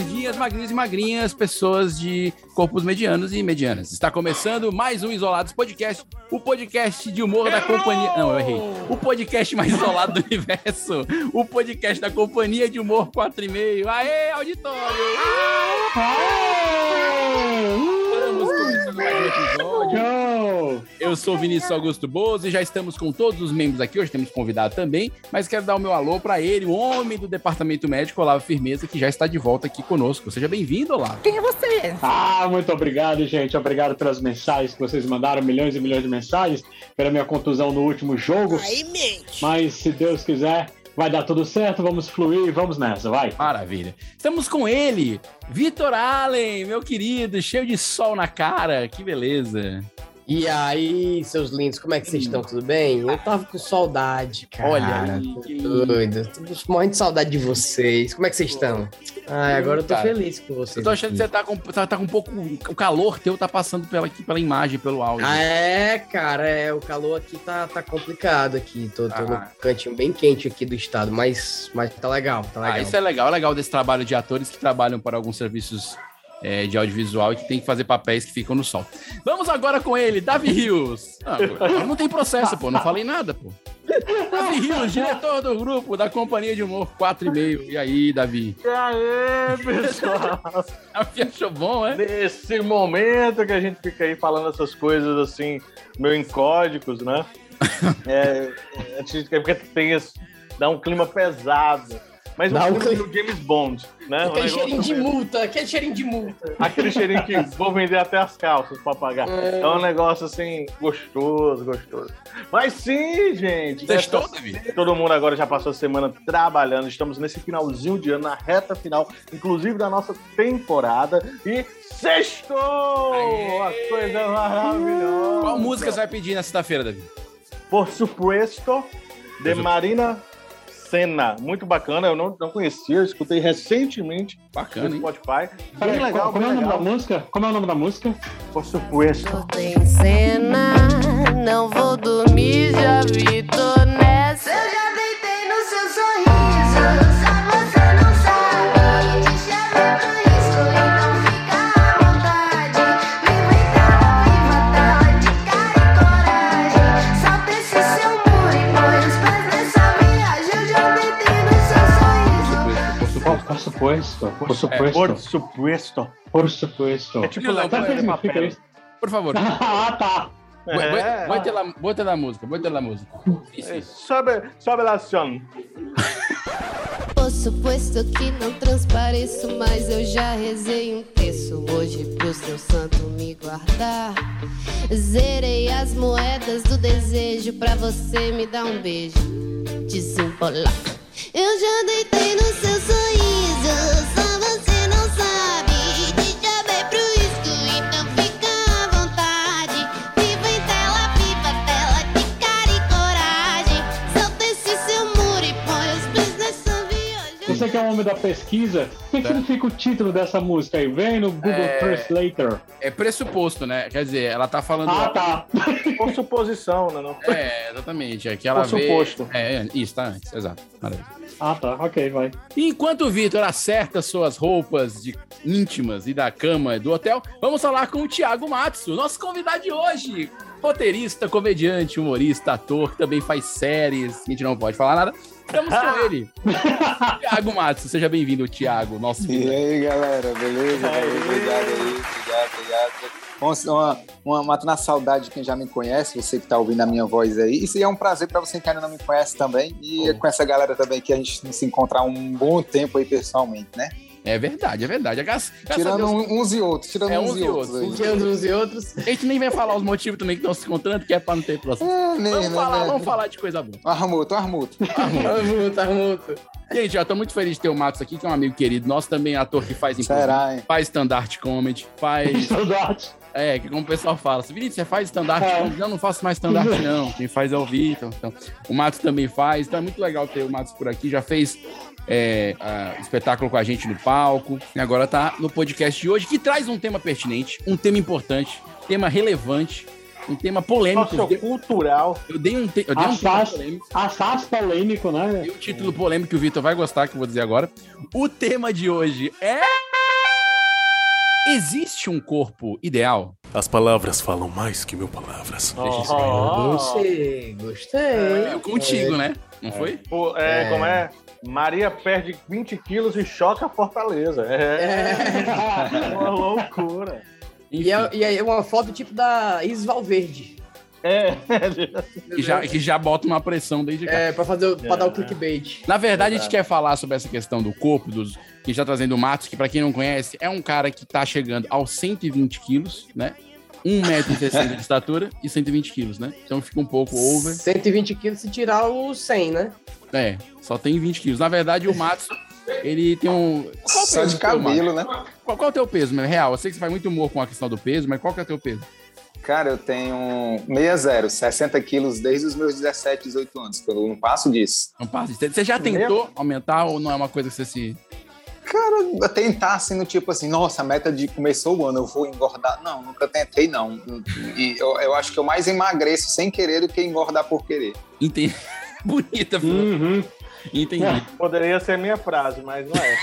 Gordinhas, magrinhos e magrinhas, pessoas de corpos medianos e medianas. Está começando mais um Isolados Podcast, o podcast de humor da companhia. Não, eu errei. O podcast mais isolado do universo. O podcast da companhia de humor 4,5. Aê, auditório! Estamos começando mais um episódio. Eu sou Vinícius Augusto Bozo e já estamos com todos os membros aqui. Hoje temos convidado também, mas quero dar o meu alô para ele, o homem do departamento médico, Olavo Firmeza, que já está de volta aqui conosco. Seja bem-vindo, Olavo. Quem é você? Ah, muito obrigado, gente. Obrigado pelas mensagens que vocês mandaram, milhões e milhões de mensagens, pela minha contusão no último jogo. Aí mente. Mas se Deus quiser, vai dar tudo certo, vamos fluir vamos nessa, vai. Maravilha. Estamos com ele, Vitor Allen, meu querido, cheio de sol na cara. Que beleza. E aí, seus lindos, como é que vocês estão? Tudo bem? Eu tava com saudade, cara. Olha que doido. Tô morrendo de saudade de vocês. Como é que vocês estão? Ai, agora eu tô Cara, feliz com vocês. Eu tô achando que aqui. você tá com, tá, tá com um pouco. O calor teu tá passando pela, aqui, pela imagem, pelo áudio. Ah, é, cara, é, o calor aqui tá, tá complicado aqui. Tô, tô Ah. no cantinho bem quente aqui do estado, mas, mas tá legal, tá legal. Ah, isso é legal. É legal desse trabalho de atores que trabalham para alguns serviços é, de audiovisual e que tem que fazer papéis que ficam no sol. Vamos agora com ele, Davi Rios. Ah, não tem processo, pô. Não falei nada, pô. Davi Rios, diretor do grupo da Companhia de Humor 4,5. E aí, Davi? E aí, pessoal? Davi achou bom, é? Nesse momento que a gente fica aí falando essas coisas assim, meio em códigos, né? É, a gente quer porque tem esse, dá um clima pesado. Mas um um clima do James Bond, né? Um Aquele negócio cheirinho de meio- multa, aquele cheirinho de multa. Aquele cheirinho que vou vender até as calças pra pagar. É um negócio assim, gostoso, gostoso. Mas sim, gente. Testou, nessa- Davi? Todo mundo agora já passou a semana trabalhando. Estamos nesse finalzinho de ano, na reta final, inclusive da nossa temporada. E sextou! A coisa maravilhosa! Qual música você vai pedir na sexta-feira, Davi? Por supuesto, de Marina Senna. Muito bacana, eu não, não conhecia, eu escutei recentemente Bacana, no? Spotify. Bem legal, como é bem o nome da legal. música? Como é o nome da música? Por supuesto. Tem cena, não vou dormir, já vi, tô nessa. Supuesto, por É, supuesto, por supuesto. por supuesto. É tipo Não, papel. isso? Por favor. Ah, tá. É. Bota lá, bota lá a música, bota lá a música. É. Sobe, sobe lá, Sion. Por suposto que não transpareço, mas eu já rezei um texto hoje pro seu santo me guardar. Zerei as moedas do desejo pra você me dar um beijo, desembolar. Eu já deitei no seu sorriso, só você não então fica à vontade. Viva em tela, viva tela, de cara e coragem. Solta esse seu muro e põe os pés nessa viagem. Você que é o homem da pesquisa, o que significa o título dessa música aí? Vem no Google É. Translator. É pressuposto, né? Quer dizer, ela tá falando. Ah, tá. Por suposição, né? Não? É, exatamente. É que ela Por vê... suposto. É, é, isso, tá antes, exato. Maravilha. Ah, tá. Ok, vai. Enquanto o Vitor acerta suas roupas de íntimas e da cama do hotel, vamos falar com o Thiago Matsu, nosso convidado de hoje. Roteirista, comediante, humorista, ator, que também faz séries, a gente não pode falar nada. Estamos com ele. Thiago Matsu, seja bem-vindo, Thiago, nosso E aí, galera, beleza? Obrigado aí, obrigado, obrigado. Uma, uma, matando a saudade de quem já me conhece, você que tá ouvindo a minha voz aí. Isso é um prazer para você que ainda não me conhece também. E com essa galera também que a gente não se encontrar há um bom tempo aí pessoalmente, né? É verdade, é verdade. Graças, graças a Tirando Deus, uns e outros, tirando É, uns, uns e e outros. outros. Tirando uns e outros. a gente nem vai falar os motivos também que estão se encontrando, que é pra não ter processo. É, nem, Vamos né, falar, né? vamos falar de coisa boa. Armuto, armuto. Armuto, armuto. Gente, eu tô muito feliz de ter o Matos aqui, que é um amigo querido nosso, também é ator que faz Será, hein? faz stand-up comedy, faz. Saudade. É, que como o pessoal fala, assim, Vinícius, você faz stand-up? É. comedy? Não, faço mais stand-up, não. Quem faz é o Vitor. Então, o Matos também faz, então é muito legal ter o Matos por aqui. Já fez é, a- espetáculo com a gente no palco. E agora tá no podcast de hoje, que traz um tema pertinente, um tema importante, tema relevante, um tema polêmico. Eu dei- Sociocultural. Eu dei um, te- eu dei um polêmico. polêmico, né? E o título polêmico que o Vitor vai gostar, que eu vou dizer agora. O tema de hoje é. Existe um corpo ideal? As palavras falam mais que mil palavras. Oh, Gostei, gostei. Eu contigo, né? Não foi? Pô, é, como é? Maria perde 20 quilos e choca a Fortaleza. É, uma loucura. E é, e é uma foto tipo da Isis Valverde. É, Que já, que já bota uma pressão desde cá. É, pra, fazer, o- pra dar o clickbait. Na verdade, a gente quer falar sobre essa questão do corpo, dos, que já trazendo o Matos, que pra quem não conhece, é um cara que tá chegando aos 120 quilos, né? 1,60m de estatura e 120 quilos, né? Então fica um pouco over. 120 quilos se tirar o 100, né? É, só tem 20 quilos. Na verdade, o Matos, ele tem um. Qual o Só peso de cabelo, né? Qual, qual é o teu peso, meu? Real? Eu sei que você faz muito humor com a questão do peso, mas qual que é o teu peso? Cara, eu tenho 60, 60 quilos desde os meus 17, 18 anos. Eu não passo disso. Não passa. Você você já tentou aumentar ou não é uma coisa que você se. Cara, tentar assim, no tipo assim, nossa, a meta de começou o ano, eu vou engordar. Não, nunca tentei, não. E eu, eu acho que eu mais emagreço sem querer do que engordar por querer. Entendi. Bonita. Uhum. Entendi. poderia ser minha frase, mas não é.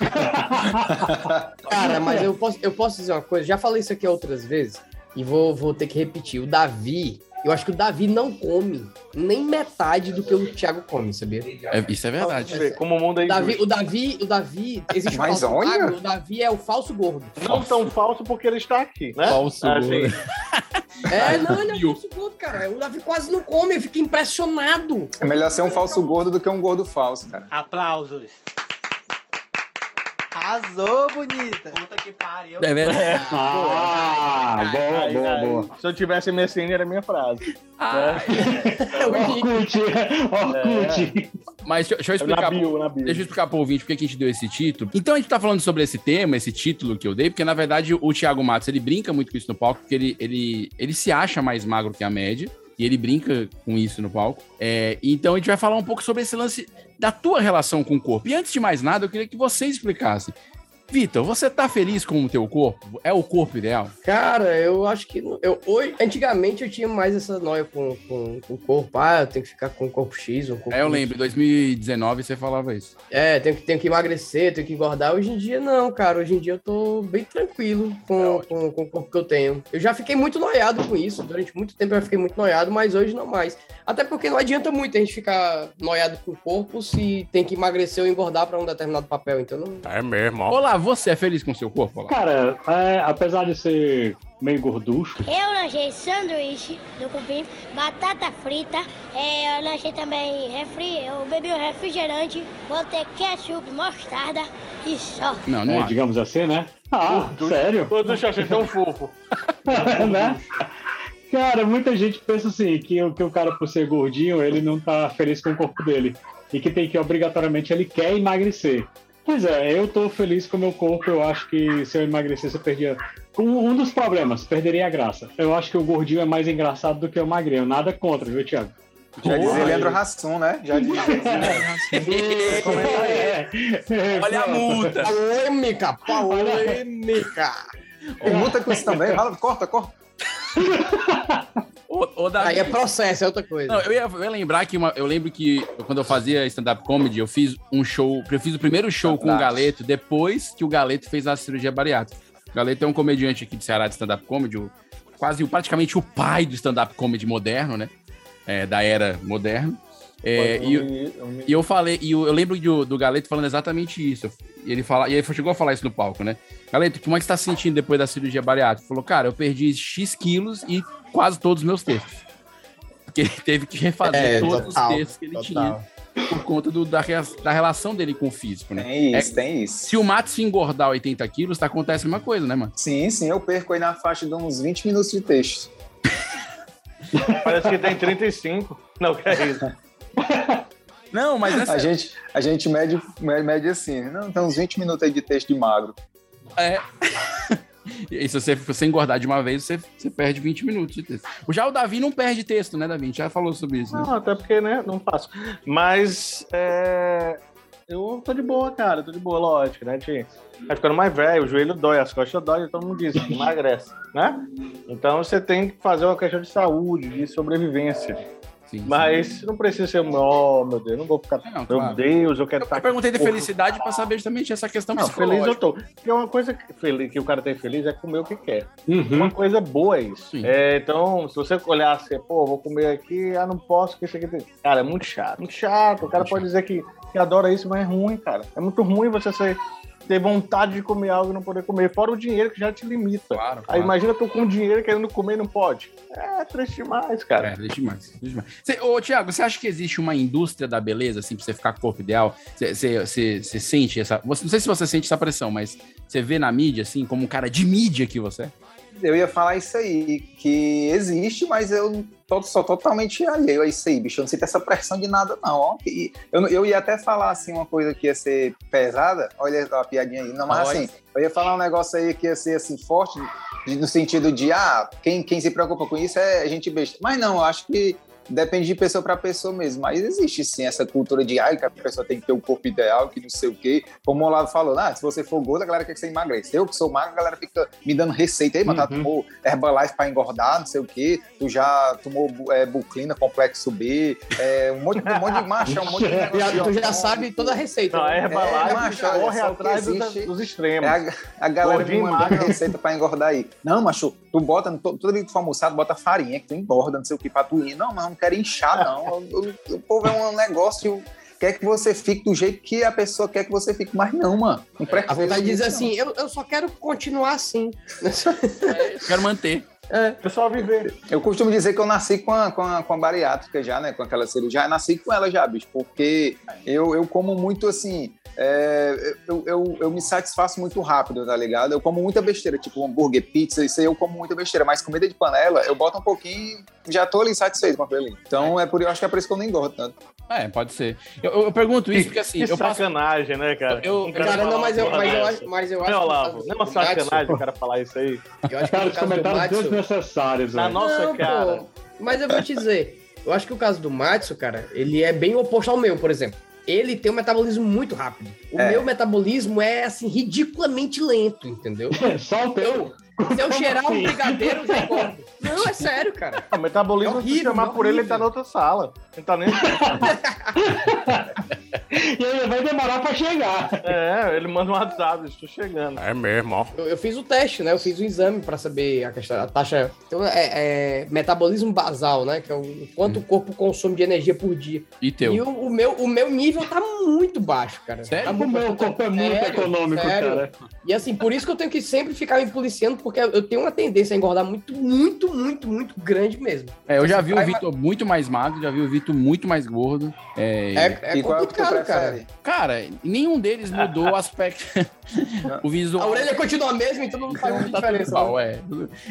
Cara, mas eu posso, eu posso dizer uma coisa, já falei isso aqui outras vezes e vou, vou ter que repetir. O Davi, eu acho que o Davi não come nem metade do que o Thiago come, sabia? É, isso é verdade. Vê como o mundo é O Davi, o Davi, o Davi, existe o Mas falso olha. magro, o Davi é o falso gordo. Não tão falso porque ele está aqui, né? Falso Assim, gordo. É, não, ele é falso gordo, cara. O Davi quase não come, eu fico impressionado. É melhor ser um falso gordo do que um gordo falso, cara. Aplausos. Arrasou, bonita. Puta que pariu. É verdade. Ah, boa, aí, boa, aí, boa. Se eu tivesse Messini, era minha frase. Ah, Orkut, Orkut. mas deixa, deixa eu Na explicar. bio, na bio. Deixa eu explicar pro ouvinte por que que a gente deu esse título. Então a gente tá falando sobre esse tema, esse título que eu dei, porque na verdade o Thiago Matos ele brinca muito com isso no palco, porque ele, ele, ele se acha mais magro que a média. E ele brinca com isso no palco. É, então a gente vai falar um pouco sobre esse lance da tua relação com o corpo. E antes de mais nada, eu queria que você explicasse. Vitor, você tá feliz com o teu corpo? É o corpo ideal? Cara, eu acho que. Eu, hoje, antigamente eu tinha mais essa noia com, com, com o corpo. Ah, eu tenho que ficar com o corpo X, um corpo É, eu lembro, em 2019 você falava isso. É, tenho que, tenho que emagrecer, tenho que engordar. Hoje em dia, não, cara. Hoje em dia eu tô bem tranquilo com, com, com o corpo que eu tenho. Eu já fiquei muito noiado com isso. Durante muito tempo eu já fiquei muito noiado, mas hoje não mais. Até porque não adianta muito a gente ficar noiado com o corpo se tem que emagrecer ou engordar pra um determinado papel. Então não. É mesmo, ó. Olá, você é feliz com o seu corpo? Olá. Cara, é, apesar de ser meio gorducho, Eu lanchei sanduíche do cupim, batata frita, é, eu lanchei também refri, eu bebi um refrigerante, botei ketchup, mostarda e só. Não, não né, acho. digamos assim, né? Ah, sério? Todos os achei tão fofo. né? Cara, muita gente pensa assim, que, o- que o cara, por ser gordinho, ele não tá feliz com o corpo dele. E que tem que, obrigatoriamente, ele quer emagrecer. Pois é, eu tô feliz com o meu corpo, eu acho que se eu emagrecesse eu perdia... Um, um dos problemas, perderia a graça. Eu acho que o gordinho é mais engraçado do que o magrinho. Nada contra, viu, Thiago? Já dizia Leandro aí. Hassum, né? Já dizia É, é, Olha a pronto. multa. Polêmica! Polêmica! Multa com isso também. Fala, corta, corta. Davi, Aí é processo, é outra coisa. Não, eu ia, eu ia lembrar que uma- eu lembro que quando eu fazia stand-up comedy, eu fiz um show, eu fiz o primeiro show com o. Galeto depois que o Galeto fez a cirurgia bariátrica. O Galeto é um comediante aqui de Ceará de stand-up comedy, o- quase praticamente o pai do stand-up comedy moderno, né? É, da era moderna. É, e, e eu falei, e eu, eu lembro do, do Galeto falando exatamente isso. E ele, fala, e ele chegou a falar isso no palco, né? Galeto, como é que você tá se sentindo depois da cirurgia bariátrica? Ele falou, cara, eu perdi X quilos e quase todos os meus textos. Porque ele teve que refazer É, todos total, os textos que ele total. tinha. por conta do- da, da relação dele com o físico, né? Tem isso, É- tem isso. Se o Matos engordar 80 quilos, tá, acontece a mesma coisa, né, mano? Sim, sim, eu perco aí na faixa de uns 20 minutos de texto. Parece que tem 35. Não, que é isso. Não, mas é A sério. gente, a gente mede, mede, mede assim, não, tem uns 20 minutos aí de texto de magro. É. E se você, se você engordar de uma vez, você, você perde 20 minutos de texto. Já o Davi não perde texto, né, Davi? A gente já falou sobre isso. Né? Não, até porque, né, não faço. Mas, é... Eu tô de boa, cara, tô de boa, lógico, né, Ti? Vai ficando mais velho, o joelho dói, as costas dói, todo mundo diz, emagrece, né? Então você tem que fazer uma questão de saúde, de sobrevivência. Sim, Mas não precisa ser, oh, meu Deus, não vou ficar, Não, meu claro. Deus, eu quero Eu, estar... eu perguntei de Porra. felicidade pra saber justamente essa questão Não, feliz eu tô. Porque uma coisa que, feliz, que o cara tem feliz é comer o que quer. Uhum. Uma coisa boa é isso. Sim. É, então, se você olhar assim, pô, vou comer aqui, ah, não posso, que isso aqui tem. Cara, é muito chato. Muito chato. O cara Muito pode dizer que, que adora isso, mas é ruim, cara. É muito ruim você ser, ter vontade de comer algo e não poder comer. Fora o dinheiro que já te limita. Claro, Aí claro. imagina tu com dinheiro querendo comer e não pode. É triste demais, cara. É, deixa demais. deixa demais. Cê, ô, Tiago, você acha que existe uma indústria da beleza, assim, pra você ficar com o corpo ideal? Você sente essa. Você, não sei se você sente essa pressão, mas você vê na mídia, assim, como um cara de mídia que você é? Eu ia falar isso aí, que existe, mas eu tô, sou totalmente alheio a isso aí, bicho. Eu não sinto essa pressão de nada, não. Ó, que- eu, eu ia até falar, assim, uma coisa que ia ser pesada. Olha a piadinha aí. Não, mas assim, eu ia falar um negócio aí que ia ser, assim, forte, no sentido de, ah, quem, quem se preocupa com isso é gente besta. Mas não, eu acho que depende de pessoa para pessoa mesmo. Mas existe, sim, essa cultura de, ah, que a pessoa tem que ter o corpo ideal, que não sei o quê. Como o Olavo falou, ah, se você for gordo, a galera quer que você emagreça. Eu que sou magro, a galera fica me dando receita aí, mas tá, Uhum. tomou Herbalife para engordar, não sei o quê. Tu já tomou é, buclina, complexo B, é, um monte, um monte de marcha, um monte de negócio Já- de tu já sabe toda a receita. Não, a né? Herbalife É, macho, corre atrás dos, existe. dos É extremos. a, a galera me Gordinho, mandando magro. receita pra engordar aí. Não, macho, tu bota, to- toda vez que tu for almoçar, tu bota farinha, que tu engorda, não sei o que, pra tu ir. Não, mas não quero inchar, não. O- o- o povo é um negócio, quer que você fique do jeito que a pessoa quer que você fique. Mas não, mano. Não A vontade não. assim, eu, eu só quero continuar assim. Quero manter. É. Pessoal viver. Eu costumo dizer que eu nasci com a, com a, com a bariátrica já, né? Com aquela cirurgia. Eu nasci com ela já, bicho, porque eu, eu como muito assim. é, eu, eu, eu me satisfaço muito rápido, tá ligado? Eu como muita besteira, tipo hambúrguer, pizza, isso aí eu como muita besteira, mas comida de panela, eu boto um pouquinho e já tô ali satisfeito com aquilo ali. Então é por eu acho que é por isso que eu não engordo tanto. É, pode ser. Eu, eu- pergunto isso porque, assim, que eu passo... sacanagem, né, cara? Eu- Cara, não, mas eu, mas eu acho, mas eu Não, acho que no Olavo, não é uma sacanagem o cara falar isso aí. Eu acho que Cara, no os caso do Madison, desnecessários, Na nossa Não, cara. pô, mas eu vou te dizer, eu acho que o caso do Matsu, cara, ele é bem oposto ao meu, por exemplo. Ele tem um metabolismo muito rápido. O É. meu metabolismo é, assim, ridiculamente lento, entendeu? Só o teu. Se eu cheirar um Sim. brigadeiro, eu. Não, é sério, cara. O metabolismo, É horrível, se chamar é por ele, ele tá na outra sala. Ele tá nem. E aí vai demorar pra chegar. é, ele manda um WhatsApp, estou chegando. É mesmo, ó. Eu, eu fiz o teste, né? Eu fiz o exame pra saber a questão, a taxa. Então, é, é metabolismo basal, né? Que é o quanto o corpo consome de energia por dia. E teu? E o, o meu, o meu nível tá muito baixo, cara. Sério? Tá O meu baixo. corpo é muito Sério, econômico, sério. cara. E assim, por isso que eu tenho que sempre ficar me policiando, porque eu tenho uma tendência a engordar muito, muito, muito, muito grande mesmo. É, eu já vi o Vitor muito mais magro, já vi o Vitor muito mais gordo. É, É, é e cara. Cara, nenhum deles mudou o aspecto. o visual. A orelha continua a mesma, então não faz muita Tá diferença. né? é.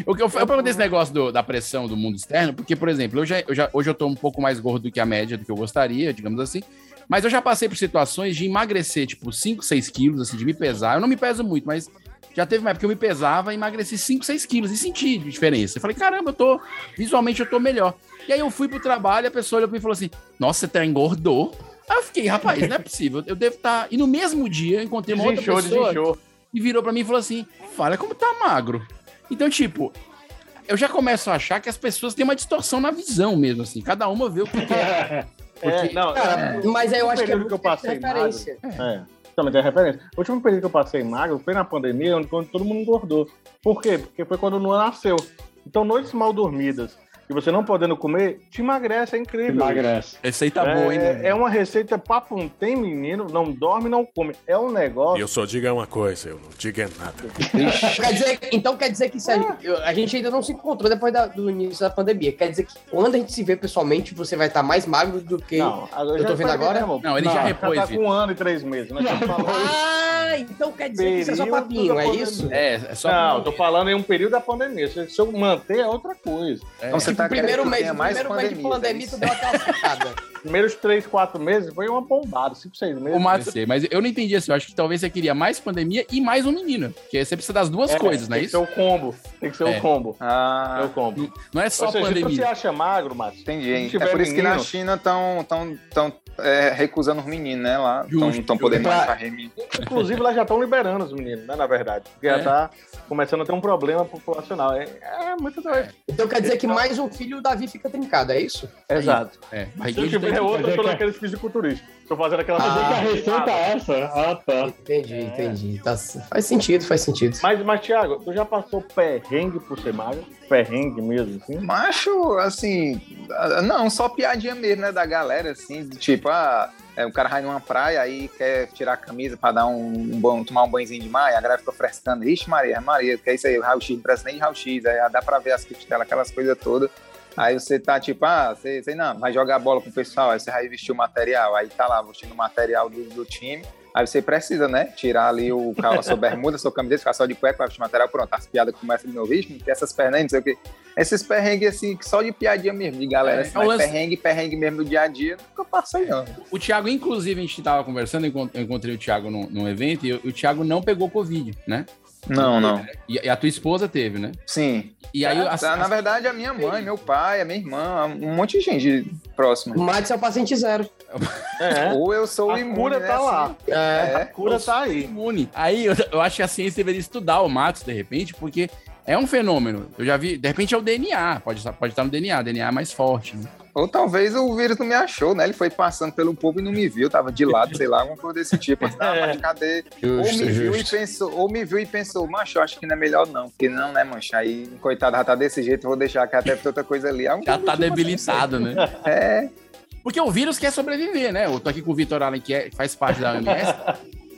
O que eu, eu perguntei esse negócio do- da pressão do mundo externo, porque, por exemplo, eu já, eu já- hoje eu tô um pouco mais gordo do que a média do que eu gostaria, digamos assim. Mas eu já passei por situações de emagrecer, tipo, 5, 6 quilos, assim, de me pesar. Eu não me peso muito, mas já teve uma época que eu me pesava e emagreci 5, 6 quilos e senti diferença. Eu falei, caramba, eu tô. Visualmente eu tô melhor. E aí eu fui pro trabalho a pessoa olhou pra mim e falou assim: Nossa, você tá engordou. Aí eu fiquei, rapaz, não é possível. Eu devo estar. E no mesmo dia eu encontrei uma outra Desinchou, pessoa desinchou. e virou pra mim e falou assim: Fala como tá magro. Então, tipo, eu já começo a achar que as pessoas têm uma distorção na visão mesmo, assim. Cada uma vê o que quer. É, não, Cara, mas aí eu acho que é que eu passei referência. É, também tem referência. O último período que eu passei magro foi na pandemia, onde quando todo mundo engordou. Por quê? Porque foi quando o Luan nasceu. Então, noites mal dormidas, e você não podendo comer, te emagrece, é incrível. Emagrece. Receita É, boa, hein? né? é uma receita papo não tem menino, não dorme, não come. É um negócio. Eu só digo uma coisa, eu não digo é nada. Quer dizer, então quer dizer que se a, gente, eu- a gente ainda não se encontrou depois da- do início da pandemia. Quer dizer que quando a gente se vê pessoalmente, você vai estar mais magro do que. Não, eu tô vendo agora? Não, ele já Já repôs, tá Vitor. com um ano e três meses, né? Ah, então quer dizer que isso é só Período papinho, é isso? É, é só. Não, tô falando em um período da pandemia. Se, eu manter, é outra coisa. Então você tá primeiro mês, mais primeiro mês de é pandemia, isso? tu deu aquela secada. Primeiros três, quatro meses foi uma bombada, cinco, seis meses. O Matos, mas eu não entendi assim. Eu acho que talvez você queria mais pandemia e mais um menino. Porque você precisa das duas É, coisas, não é tem isso? que ser o combo. Tem que ser É. o combo. É Ah, o combo. Não é só Ou seja, se você pandemia. acha magro, Matos, entendi. Hein? É por isso que na China estão tão, tão, é, recusando os meninos, né? Lá estão podendo mais menino. inclusive lá já estão liberando os meninos, né? Na verdade. Porque É. já tá começando a ter um problema populacional. É, é muito doido. Então quer dizer que mais um filho, o Davi fica trincado, é isso? Exato. É, Se eu tiver tô Mas é que- naqueles fisiculturistas. Tô fazendo aquela Ah, é que a receita é essa? Ah, tá. Entendi, entendi. Tá- faz sentido, faz sentido. Mas, mas, Thiago, tu já passou perrengue por ser magro? Perrengue mesmo, assim? Macho, assim, não, só piadinha mesmo, né, da galera, assim, de tipo, ah, é, o cara vai numa praia aí quer tirar a camisa pra dar um, um bom, tomar um banhozinho de mar, e a galera fica frescando, ixi Maria, Maria, que é isso aí, o raio-x, não parece nem de raio-x, aí dá pra ver as costelas, aquelas coisas todas. Aí você tá tipo, ah, você, você não, vai jogar bola com o pessoal, aí você vai vestir o material, aí tá lá vestindo o material do, do time, aí você precisa, né, tirar ali o, a sua bermuda, a sua camiseta, ficar só de cueca, vai vestir o material, pronto, as piadas começam de novo, tem essas pernas aí, não sei o quê. Esses perrengues assim, só de piadinha mesmo, de galera, É, assim, é lance- perrengue, perrengue mesmo do dia a dia, nunca passei não. O Thiago, inclusive, a gente tava conversando, eu encontrei o Thiago num, num evento e o, o Thiago não pegou Covid, né? Não, não. E, e a tua esposa teve, né? Sim. E aí, Ah, as- tá, na verdade, a minha mãe, meu pai, a minha irmã, um monte de gente O próxima. Max é o paciente zero. É. Ou eu sou A imune, cura né, tá assim. lá. É. A cura tá aí. imune. Aí eu, eu acho que a ciência deveria estudar o Matos, de repente, porque é um fenômeno. Eu já vi, de repente é o DNA, pode, estar- pode estar no DNA, DNA é mais forte. Né? Ou talvez o vírus não me achou, né? Ele foi passando pelo povo e não me viu, tava de lado, sei lá, alguma coisa desse tipo. Assim, ah, mas cadê? ou Justo, me viu e pensou, ou me viu e pensou, macho, acho que não é melhor não, porque não, né, mancha? Aí, coitado, já tá desse jeito, eu vou deixar que até outra coisa ali. É um Já tá debilitado, né? É, Porque o vírus quer sobreviver, né? Eu tô aqui com o Vitor Allen, que é- faz parte da OMS.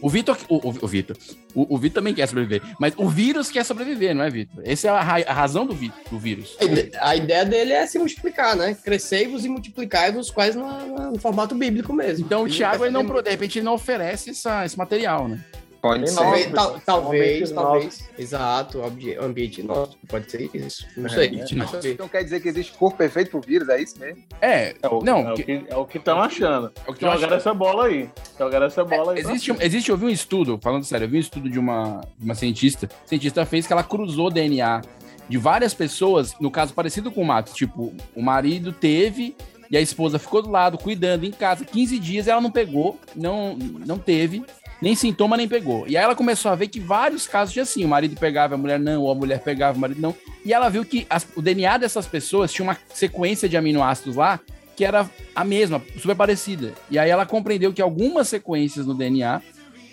O Vitor, o, o, o Vitor, o, o Vitor também quer sobreviver, mas o vírus quer sobreviver, não é, Vitor? Essa é a, ra- a razão do, vi- do vírus. A ide- A ideia dele é se multiplicar, né? Crescei-vos e multiplicai-vos quase no, no formato bíblico mesmo. Então o Thiago, ele não, de repente, ele não oferece essa- esse material, né? Pode ser. Talvez, tal- talvez, talvez. Exato, ambiente nosso. Pode ser isso. Não sei. ambiente Não nosso. sei. Então quer dizer que existe corpo perfeito pro vírus, é isso mesmo? É, É o, não, é o que- é o que estão achando. é o que Jogaram essa bola aí. Jogaram essa bola aí. Existe, existe, eu vi um estudo, falando sério, eu vi um estudo de uma, de uma cientista. A cientista fez que ela cruzou DNA de várias pessoas, no caso parecido com o Matos. Tipo, o marido teve e a esposa ficou do lado, cuidando em casa, 15 dias, ela não pegou, não, não teve, nem sintoma, nem pegou. E aí ela começou a ver que vários casos tinha assim: o marido pegava, a mulher não, ou a mulher pegava, o marido não. E ela viu que as- o DNA dessas pessoas tinha uma sequência de aminoácidos lá que era a mesma, super parecida. E aí ela compreendeu que algumas sequências no DNA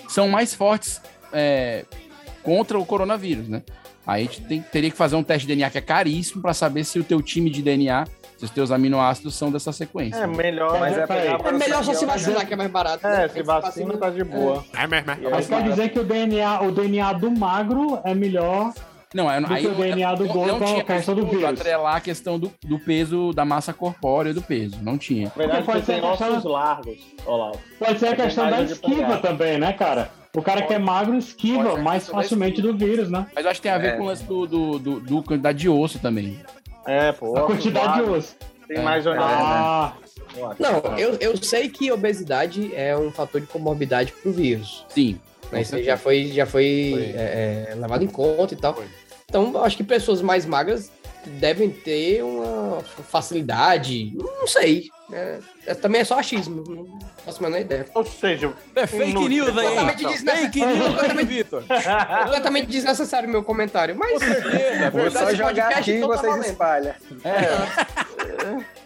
são mais fortes é, contra o coronavírus, né? Aí a gente tem- teria que fazer um teste de DNA que é caríssimo para saber se o teu time de DNA, se os teus aminoácidos são dessa sequência. É melhor. Mas é É melhor só se vacinar, que é mais barato. É, né? se vacina tá de boa. É mesmo, é. E Mas quer dizer que o DNA, o DNA do magro é melhor Não, é, do aí que o DNA do gordo com a questão do vírus. atrelar a questão do, do peso, da massa corpórea do peso. Não tinha. Na verdade, pode ser questão- ossos largos. Olha lá. Pode ser a É questão da esquiva também, né, cara? O cara que é magro Pode esquiva mais facilmente do vírus, né? Mas eu acho que tem a ver É. com o lance do, do, do, do quantidade de osso também. É, pô. A quantidade de osso. Tem mais ou É. menos. Ah, eu acho. Não, eu, eu sei que obesidade é um fator de comorbidade pro vírus. Sim. Né? Isso aí já foi, já foi, Foi. é, é, levado em conta e tal. Foi. Então, eu acho que pessoas mais magras devem ter uma facilidade. Não sei. É, é- também é só achismo. Não faço a menor ideia. Ou seja, É fake news aí, Totalmente desnecessário. Vitor. Completamente desnecessário o meu comentário. Mas. Vou só esse jogar podcast, aqui e tá vocês espalham. Porque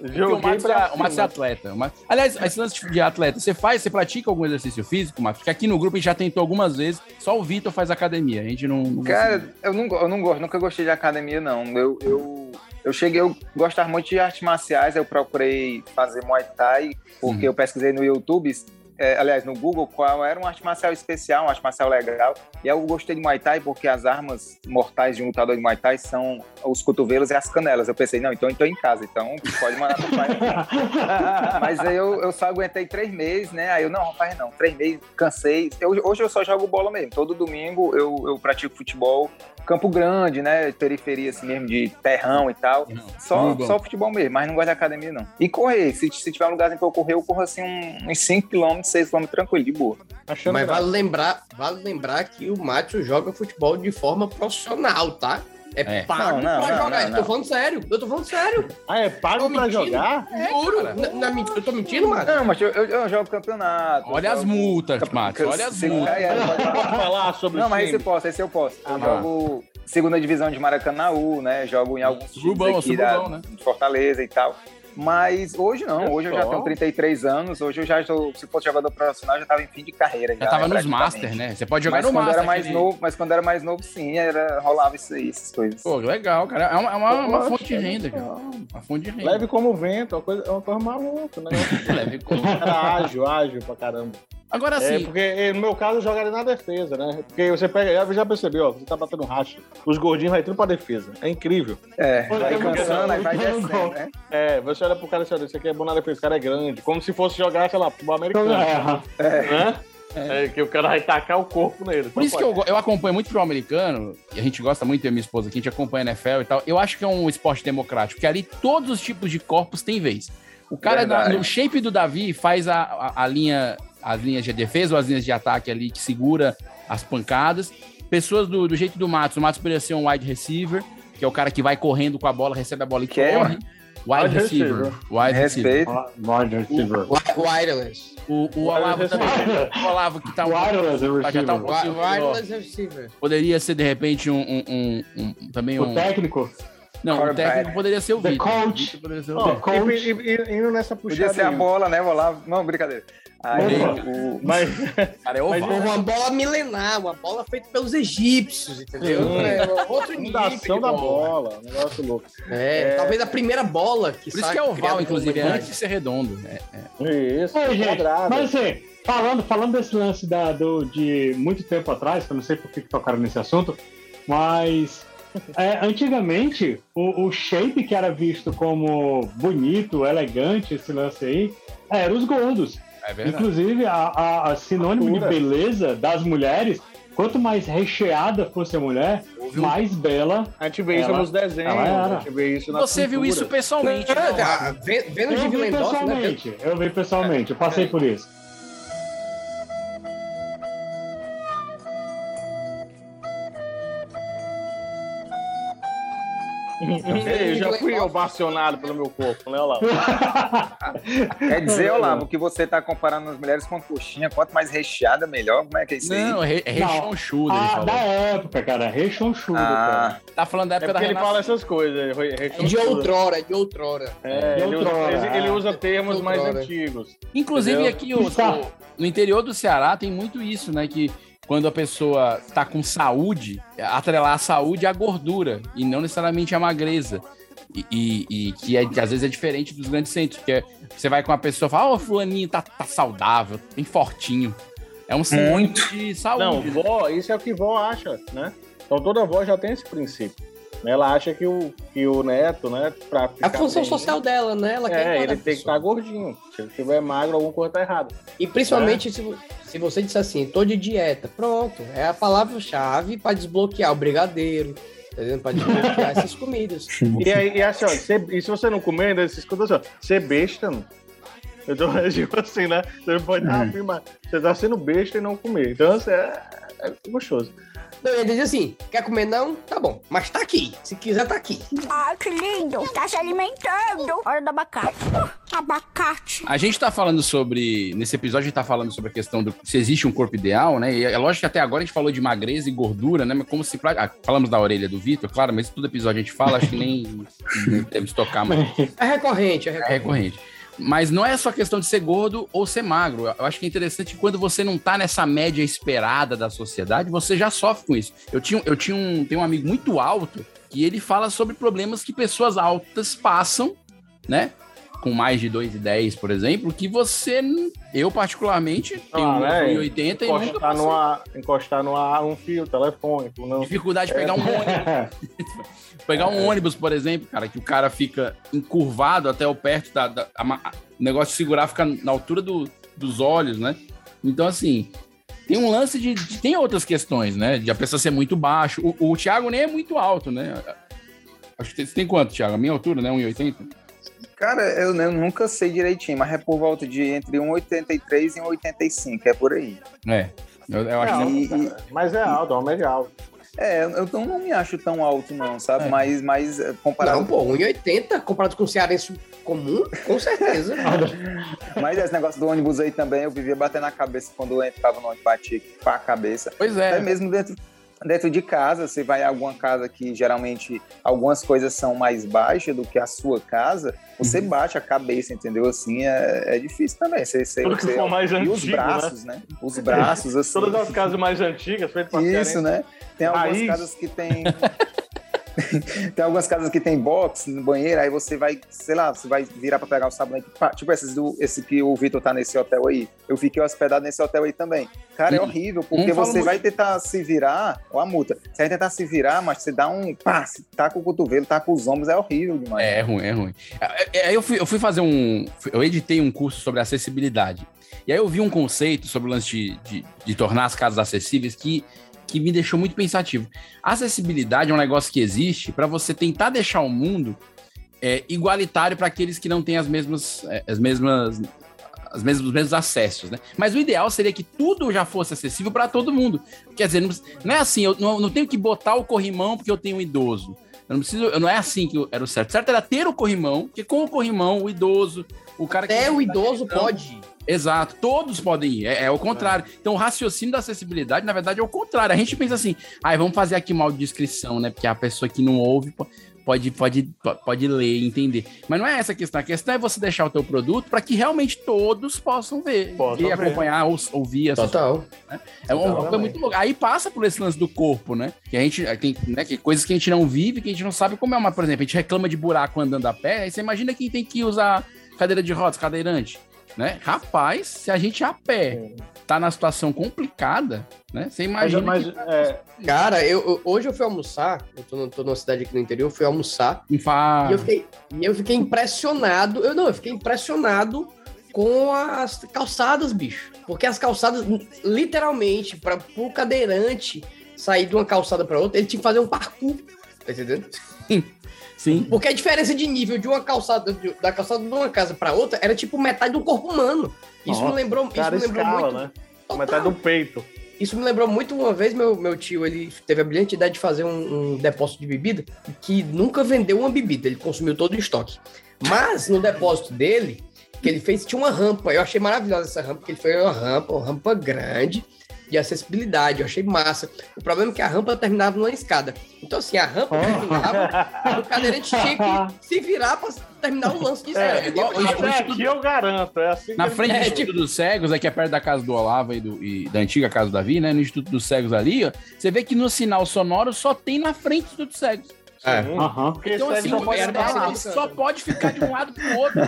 o joguei Matos, pra é, o Matos é atleta. O Matos- Aliás, esse lance de atleta, você faz, você pratica algum exercício físico, Matos? Porque aqui no grupo a gente já tentou algumas vezes, só o Vitor faz academia. A gente não. não Cara, eu não, eu não gosto, nunca gostei de academia, não. Eu, eu, Eu cheguei, eu gostava muito de artes marciais, eu procurei fazer Muay Thai, porque Uhum. eu pesquisei no YouTube, é, aliás, no Google, qual era uma arte marcial especial, uma arte marcial legal. E eu gostei de Muay Thai porque as armas mortais de um lutador de Muay Thai são os cotovelos e as canelas. Eu pensei, não, então eu tô em casa, então pode mandar pro pai. Mas aí eu, eu só aguentei três meses, né? Aí eu, não, rapaz, não, três meses, cansei. Eu- hoje eu só jogo bola mesmo. Todo domingo eu, eu pratico futebol. Campo Grande, né? Periferia assim mesmo, de terrão e tal. Só, Muito bom. só futebol mesmo, mas não gosto de academia, não. E correr, se, se tiver um lugarzinho pra eu correr, eu corro assim um- uns 5km, 6km tranquilo, de boa. Achando Mas vale lembrar, vale lembrar que o Márcio joga futebol de forma profissional, tá? É, É. pago Não, não, pra não, jogar. não, eu tô falando sério. Eu tô falando sério. Ah, é pago pra mentindo? jogar? Juro. Não, não é mentira. eu tô mentindo, Márcio? Não, mas eu, eu, eu jogo campeonato. Olha eu as jogo- multas, Márcio. Olha as multas. é, é, pode falar. Pode falar sobre Não, mas esse eu posso, esse eu posso. Eu Ah. jogo segunda divisão de Maracanãú, né? Jogo em alguns times Sububão, aqui da, sububão, né? de Fortaleza e tal. Mas hoje não, hoje eu já tenho 33 anos, hoje eu já estou, se fosse jogador profissional, já estava em fim de carreira. Já tava né, nos praticamente. Master, né? Você pode jogar Mas no quando Master. era mais novo, mas quando era mais novo, sim, era, rolava isso aí, essas coisas. Pô, legal, cara. É uma, é uma, uma Poxa, fonte de é renda, cara. Uma fonte de renda. Leve como vento, é uma coisa, é uma coisa maluca, né? Leve como- Era ágil, ágil pra caramba. Agora É, assim, porque eh, no meu caso eu jogaria na defesa, né? Porque você pega, já, já percebeu, ó, você tá batendo racha, os gordinhos vai tudo pra defesa. É incrível. É, vai cansando, aí vai descendo, né? É, você olha pro cara e olha, esse aqui é bom na defesa, esse cara é grande. Como se fosse jogar, sei lá, futebol americano. É, Né? É. que o cara vai tacar o corpo nele. por isso que eu, eu acompanho muito futebol americano, e a gente gosta muito, eu e minha esposa aqui, a gente acompanha NFL e tal. Eu acho que é um esporte democrático, porque ali todos os tipos de corpos têm vez. O cara Verdade. no shape do Davi faz a, a, a linha, as linhas de defesa ou as linhas de ataque ali que segura as pancadas. Pessoas do, do jeito do Matos, o Matos poderia ser um wide receiver, que é o cara que vai correndo com a bola, recebe a bola e Que é, corre. Wide Wide receiver. receiver. Wide receiver. Respeito. Wide receiver. Wi- Wireless. O, o Olavo também. O Olavo que tá um Wireless tá- já tá um receiver. Wireless receiver. Poderia ser, de repente, um. um- um- um- também um. O técnico. Não, o técnico poderia ser o The Vitor. coach. O Poderia ser o Vitor. coach. e, e- e- indo nessa puxada. Podia ser a bola, né? Vou lá. Não, brincadeira. Aí, o, Mas, Cara, é Mas. Uma bola milenar, uma bola feita pelos egípcios, entendeu? Sim. É outro fundação da bola, um negócio louco. É, talvez a primeira bola que Por isso que é oval, inclusive, é antes de ser redondo. É, é. Isso, Oi, gente, quadrado. mas assim, falando, falando desse lance da, do, de muito tempo atrás, que eu não sei por que tocaram nesse assunto, mas é, antigamente o, o shape que era visto como bonito, elegante, esse lance aí, era os gordos. É verdade. Inclusive, a, a- a sinônimo de Altura. beleza das mulheres, quanto mais recheada fosse a mulher, mais bela. A gente vê isso nos desenhos, a gente vê isso na Você viu isso pessoalmente. É, né? ah, Vê- Vênus de Eu vi Vilendorf, né? pessoalmente, eu vi pessoalmente, eu passei por isso. Ei, Eu já fui ovacionado pelo meu corpo, né, Olavo? Quer dizer, Olavo, que você tá comparando as mulheres com coxinha, quanto mais recheada, melhor? Como é que é isso aí? Não, é, é ele Ah, da época, cara, rechonchudo, Ah, Tá falando da É época porque da ele fala essas coisas. re- É de outrora, é de outrora. É, De ele, usa, outrora, ele- ele usa termos mais antigos. Inclusive, Entendeu? aqui o- no interior do Ceará tem muito isso, né? Que quando a pessoa tá com saúde, atrelar a saúde à gordura e não necessariamente à magreza. E, e- e que, é, que às vezes é diferente dos grandes centros, porque é, você vai com uma pessoa e fala, ó, fulaninho tá, tá saudável, bem fortinho. É um sinônimo de saúde. Não, né? vó, isso é o que vó acha, né? Então toda vó já tem esse princípio. Né? Ela acha que o, que o neto, né, pra A função bem- social dela, né? Ela quer É, ele tem que estar gordinho. Se ele estiver magro, alguma coisa tá errada. E principalmente se, vo- se você disser assim, tô de dieta, pronto, é a palavra-chave para desbloquear o brigadeiro, entendeu? Para desbloquear essas comidas. E aí, e assim, ó, você- e se você não comer, ainda se escuta assim, ó, ser besta, não. Eu tô tipo assim, né? Você pode estar afirmando, você tá sendo besta e não comer. Então, assim, é, é gostoso. Não, ele diz assim, quer comer não? Tá bom, mas tá aqui, se quiser tá aqui. Ah, que lindo! Tá se alimentando! Hora do abacate. Abacate. A gente tá falando sobre. Nesse episódio, a gente tá falando sobre a questão do se existe um corpo ideal, né? E é lógico que até agora a gente falou de magreza e gordura, né? Mas como se. ah, falamos da orelha do Vitor, claro, mas todo episódio a gente fala, acho que nem, nem temos que tocar mais. É recorrente, é É recorrente. Mas não é só questão de ser gordo ou ser magro. Eu acho que é interessante quando você não tá nessa média esperada da sociedade, você já sofre com isso. Eu tinha, eu tinha um, tenho um amigo muito alto que ele fala sobre problemas que pessoas altas passam, né? Com mais de 2,10, por exemplo, que você, eu particularmente, tenho Ah, né? 1,80 e nunca passei. numa, encostar numa, um fio telefônico. Não. Dificuldade de pegar um ônibus. Pegar um ônibus, por exemplo, cara, que o cara fica encurvado até o perto da. da- a a- o negócio de segurar fica na altura do- dos olhos, né? Então, assim, tem um lance de, de- Tem outras questões, né? De a pessoa ser muito baixo. O, o Thiago nem é muito alto, né? Acho que tem, você tem quanto, Thiago? A minha altura, né? 1,80? Cara, eu, eu nunca sei direitinho, mas é por volta de entre 1,83 e 1,85, é por aí. É. Eu, eu acho É que. alto, E- cara. Mas é alto, é uma média alta. É, eu não, não me acho tão alto, não, sabe? É. Mas, mas é, comparado. Não, pô, 1,80 comparado com o cearense comum, com certeza. Mas esse negócio do ônibus aí também, eu vivia batendo na cabeça quando eu entrava no ônibus, batia pra cabeça. Pois Até é. mesmo dentro, dentro de casa, você vai em alguma casa que geralmente algumas coisas são mais baixas do que a sua casa, você Uhum. bate a cabeça, entendeu? Assim, é, é difícil também. Você, você, Tudo que você- for mais e antigo, os braços, né? Os braços, assim. Todas as casas mais antigas, feitas Isso, né? Tem algumas Raiz. casas que tem. tem algumas casas que tem box no banheiro, aí você vai, sei lá, você vai virar pra pegar o sabonete. Tipo esses do, esse que o Vitor tá nesse hotel aí. Eu fiquei hospedado nesse hotel aí também. Cara, é Hum. horrível, porque Hum, você muito. vai tentar se virar, ó a multa. Você vai tentar se virar, mas você dá um. Pá, você tá com o cotovelo, tá com os ombros, é horrível demais. É, é ruim, é ruim. É, é, eu, fui, eu fui fazer um. Eu editei um curso sobre acessibilidade. E aí eu vi um conceito sobre o lance de, de, de tornar as casas acessíveis que, que me deixou muito pensativo. A acessibilidade é um negócio que existe para você tentar deixar o mundo é, igualitário para aqueles que não têm as mesmas. é, as mesmas as mesmas, os mesmos acessos, né? Mas o ideal seria que tudo já fosse acessível para todo mundo. Quer dizer, não, não é assim, eu não, não tenho que botar o corrimão porque eu tenho um idoso. Eu não preciso, eu- não é assim que eu- era o certo. O certo era ter o corrimão, porque com o corrimão, o idoso, o cara Até que. o idoso Não. pode. Exato, todos podem ir, é, é o contrário. Então, o raciocínio da acessibilidade, na verdade, é o contrário. A gente pensa assim, ah, vamos fazer aqui mal de descrição, né? Porque a pessoa que não ouve po- pode, pode, po- pode ler e entender. Mas não é essa a questão. A questão é você deixar o teu produto para que realmente todos possam ver, ver. acompanhar, ou, ouvir. Total. É uma Totalmente. coisa muito louca. Aí passa por esse lance do corpo, né? Que a gente tem, né, que coisas que a gente não vive, que a gente não sabe como é uma, por exemplo, a gente reclama de buraco andando a pé, aí você imagina quem tem que usar cadeira de rodas, cadeirante, né? Rapaz, se a gente a pé tá na situação complicada, né? Você Mas, imagina mas, que é, Cara, eu, eu- hoje eu fui almoçar, eu tô, no- tô numa cidade aqui no interior, eu fui almoçar e eu fiquei, e eu fiquei impressionado. Eu não, eu fiquei impressionado com as calçadas, bicho. Porque as calçadas, literalmente, para o cadeirante sair de uma calçada para outra, ele tinha que fazer um parkour. Tá entendendo? Sim. Porque a diferença de nível de uma calçada, de- da calçada de uma casa para outra, era tipo metade do corpo humano. Isso me Nossa, lembrou, isso cara me lembrou escala, muito. né? Total. Metade do peito. Isso me lembrou muito uma vez, meu, meu tio, ele teve a brilhante ideia de fazer um, um depósito de bebida que nunca vendeu uma bebida, ele consumiu todo o estoque. Mas no depósito dele, que ele fez, tinha uma rampa. Eu achei maravilhosa essa rampa, porque ele foi uma rampa, uma rampa grande de acessibilidade, eu achei massa. O problema é que a rampa terminava numa escada. Então, assim, a rampa terminava, o cadeirante tinha que se virar para terminar o lance de É, escada. igual- Até aqui eu garanto. É assim Na frente do É, Instituto dos Cegos, aqui é perto da casa do Olavo e, do- e da antiga casa do Davi, né? No Instituto dos Cegos ali, ó, você vê que no sinal sonoro só tem na frente do Instituto dos Cegos. É. Porque Então, assim, só o pode ele só pode ficar de um lado pro outro.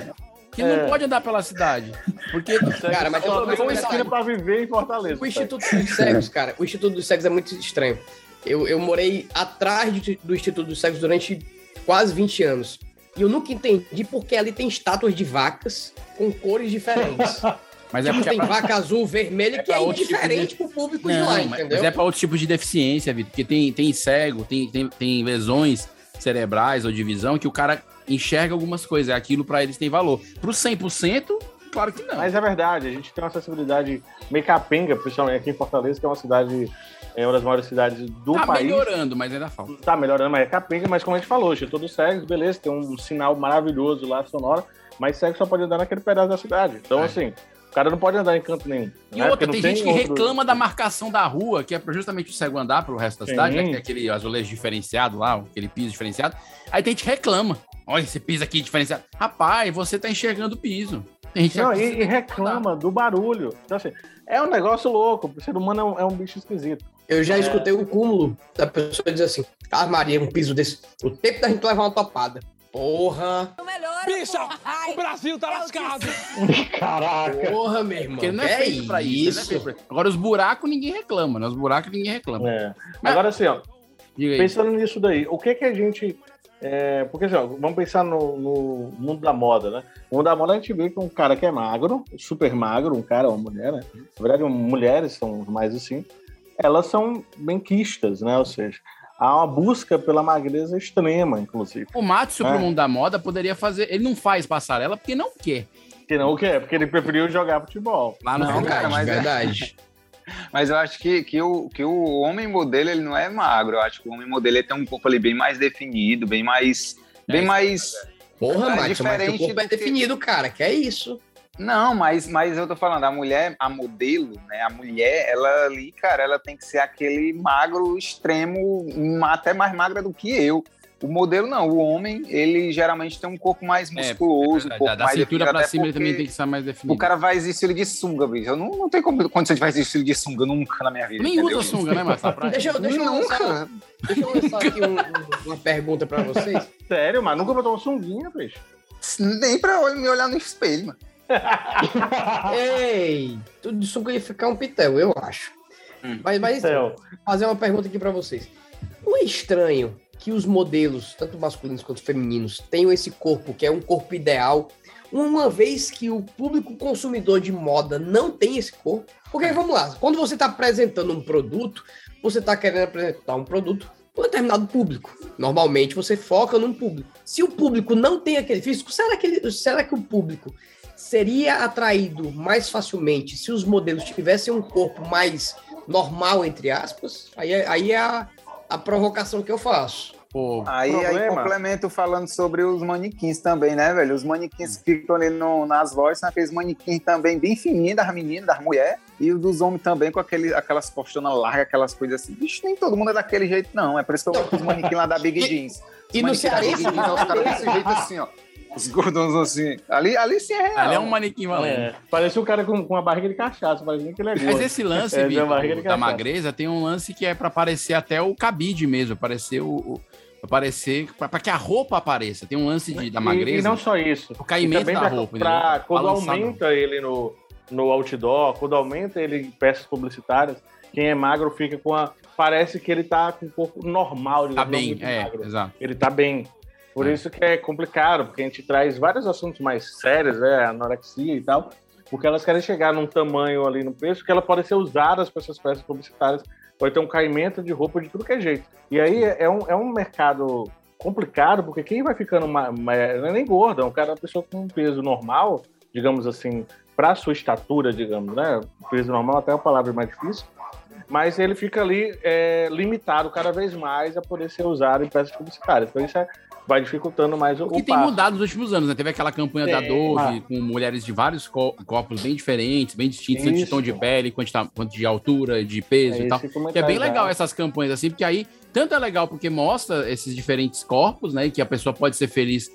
Que É. não pode andar pela cidade. Porque Cara, mas eu tô esquina pra viver em Fortaleza. O Instituto dos Cegos, cara, o Instituto dos Cegos é muito estranho. Eu, eu morei atrás de- do Instituto dos Cegos durante quase 20 anos. E eu nunca entendi porque ali tem estátuas de vacas com cores diferentes. Mas é tipo, porque tem é pra... vaca azul, vermelha, é que é tipo indiferente pro público de Não, lá, mas, entendeu? mas é para outro tipo de deficiência, Vitor. Porque tem, tem cego, tem, tem, tem lesões cerebrais ou de visão que o cara enxerga algumas coisas. Aquilo pra eles tem valor. Pro 100%, claro que não. Mas é verdade, a gente tem uma acessibilidade meio capenga, principalmente aqui em Fortaleza, que é uma cidade, é uma das maiores cidades do tá país. melhorando, mas ainda falta. Tá melhorando, mas é capenga, mas como a gente falou, Instituto dos Cegos, beleza, tem um sinal maravilhoso lá, sonoro, mas cego só pode andar naquele pedaço da cidade. Então, É. assim, o cara não pode andar em canto nenhum. E né? outra, tem não gente que outro- reclama da marcação da rua, que é justamente o cego andar pro resto da Sim. cidade, né? Que tem aquele azulejo diferenciado lá, aquele piso diferenciado. Aí tem gente que reclama. Olha esse piso aqui diferenciado. Rapaz, você tá enxergando o piso. Não, e, e reclama do barulho. Então, assim, é um negócio louco. O ser humano é um, é um bicho esquisito. Eu já É. escutei o cúmulo da pessoa dizer assim: Ah, Maria, um piso desse. O tempo da gente levar uma topada. Porra! Bicha, o Brasil tá lascado. Caraca. Porra, meu irmão. Porque ele não é, que feito pra isso. é pra- Agora, os buracos ninguém reclama, né? Os buracos ninguém reclama. É. Agora, assim, ó, Diga aí. pensando nisso daí, o que que a gente. É, porque, assim, ó, vamos pensar no, no mundo da moda, né? No mundo da moda a gente vê que um cara que é magro, super magro, um cara ou uma mulher, né? Na verdade, mulheres são mais assim, elas são benquistas, né? Ou seja, há uma busca pela magreza extrema, inclusive. O Matsu, É. pro mundo da moda, poderia fazer. Ele não faz passarela porque não quer. Que não o quê? Porque ele preferiu jogar futebol. Lá no Não, verdade. cara, mas é- verdade. Mas eu acho que, que, o, que o homem modelo ele não é magro. Eu acho que o homem modelo ele tem um corpo ali bem mais definido, bem mais. Bem É. mais. Porra, É Max, mas teu diferente corpo é definido, cara. Que é isso? Não, mas, mas eu tô falando, a mulher, a modelo, né? A mulher, ela ali, cara, ela tem que ser aquele magro extremo, até mais magra do que eu. O modelo não, o homem, ele geralmente tem um corpo mais musculoso, um Da, corpo da mais cintura definido, pra cima ele também tem que estar mais definido. O cara vai estilo de sunga, bicho. Eu não, não tenho como, condição de fazer estilo de sunga nunca na minha vida. Nem entendeu? usa sunga, né, Márcio? Tá pra- Deixa eu, deixa eu lançar, Nunca. deixa eu lançar aqui um- um- uma pergunta pra vocês. Sério, mas nunca botou uma sunguinha, bicho. Nem pra me olhar no espelho, mano. Ei, tudo de sunga ia ficar um pitel, eu acho. Hum. Mas, mas fazer uma pergunta aqui pra vocês. É estranho que os modelos, tanto masculinos quanto femininos, tenham esse corpo que é um corpo ideal, uma vez que o público consumidor de moda não tem esse corpo? Porque vamos lá, quando você está apresentando um produto, você está querendo apresentar um produto para um determinado público. Normalmente você foca num público. Se o público não tem aquele físico, será que, ele- será que o público seria atraído mais facilmente se os modelos tivessem um corpo mais normal, entre aspas? Aí, é- aí é a, a provocação que eu faço. Pô, Aí, aí complemento falando sobre os manequins também, né, velho? Os manequins que ficam ali no- nas lojas são aqueles manequins também bem fininhos das meninas, das mulheres, e os dos homens também com aquele, aquelas costonas largas, aquelas coisas assim. Bicho, nem todo mundo é daquele jeito, não. É por isso que eu gosto dos manequins lá da Big E- Jeans. Os e no Cearense Jeans, os caras desse jeito assim, ó. Os gordões assim. Ali, ali sim é real. ali é um manequim valendo. É, parece um cara com, com uma barriga de cachaça, parece nem que ele é Mas esse lance, É, Vitor, da da magreza, tem um lance que é pra parecer até o cabide mesmo, parecer o. o aparecer pra que a roupa apareça. Tem um lance de, da E- magreza. E, não só isso. O caimento E da roupa, pra- quando aumenta ele no, no outdoor, quando aumenta ele em peças publicitárias, quem é magro fica com a. Parece que ele tá com o corpo normal, Tá digamos, não bem, é, magro. exato. Ele tá bem. Por É. isso que é complicado, porque a gente traz vários assuntos mais sérios, né? Anorexia e tal, porque elas querem chegar num tamanho ali no preço que ela pode ser usada para essas peças publicitárias. Pode ter um caimento de roupa de tudo que é jeito. E aí é um, é um mercado complicado, porque quem vai ficando ma- ma- não é nem gordo, é um cara, uma pessoa com um peso normal, digamos assim, para sua estatura, digamos, né? Peso normal até é uma palavra mais difícil. Mas ele fica ali é, limitado cada vez mais a poder ser usado em peças publicitárias. Então isso é- vai dificultando mais o, O que tem passo. mudado nos últimos anos, né? Teve aquela campanha da Tem, Dove com mulheres de vários co- corpos bem diferentes, bem distintos, tanto de tom de pele, quanto de, quanto de altura, de peso É e tal. Que é bem legal essas campanhas assim, porque aí tanto é legal porque mostra esses diferentes corpos, né? Que a pessoa pode ser feliz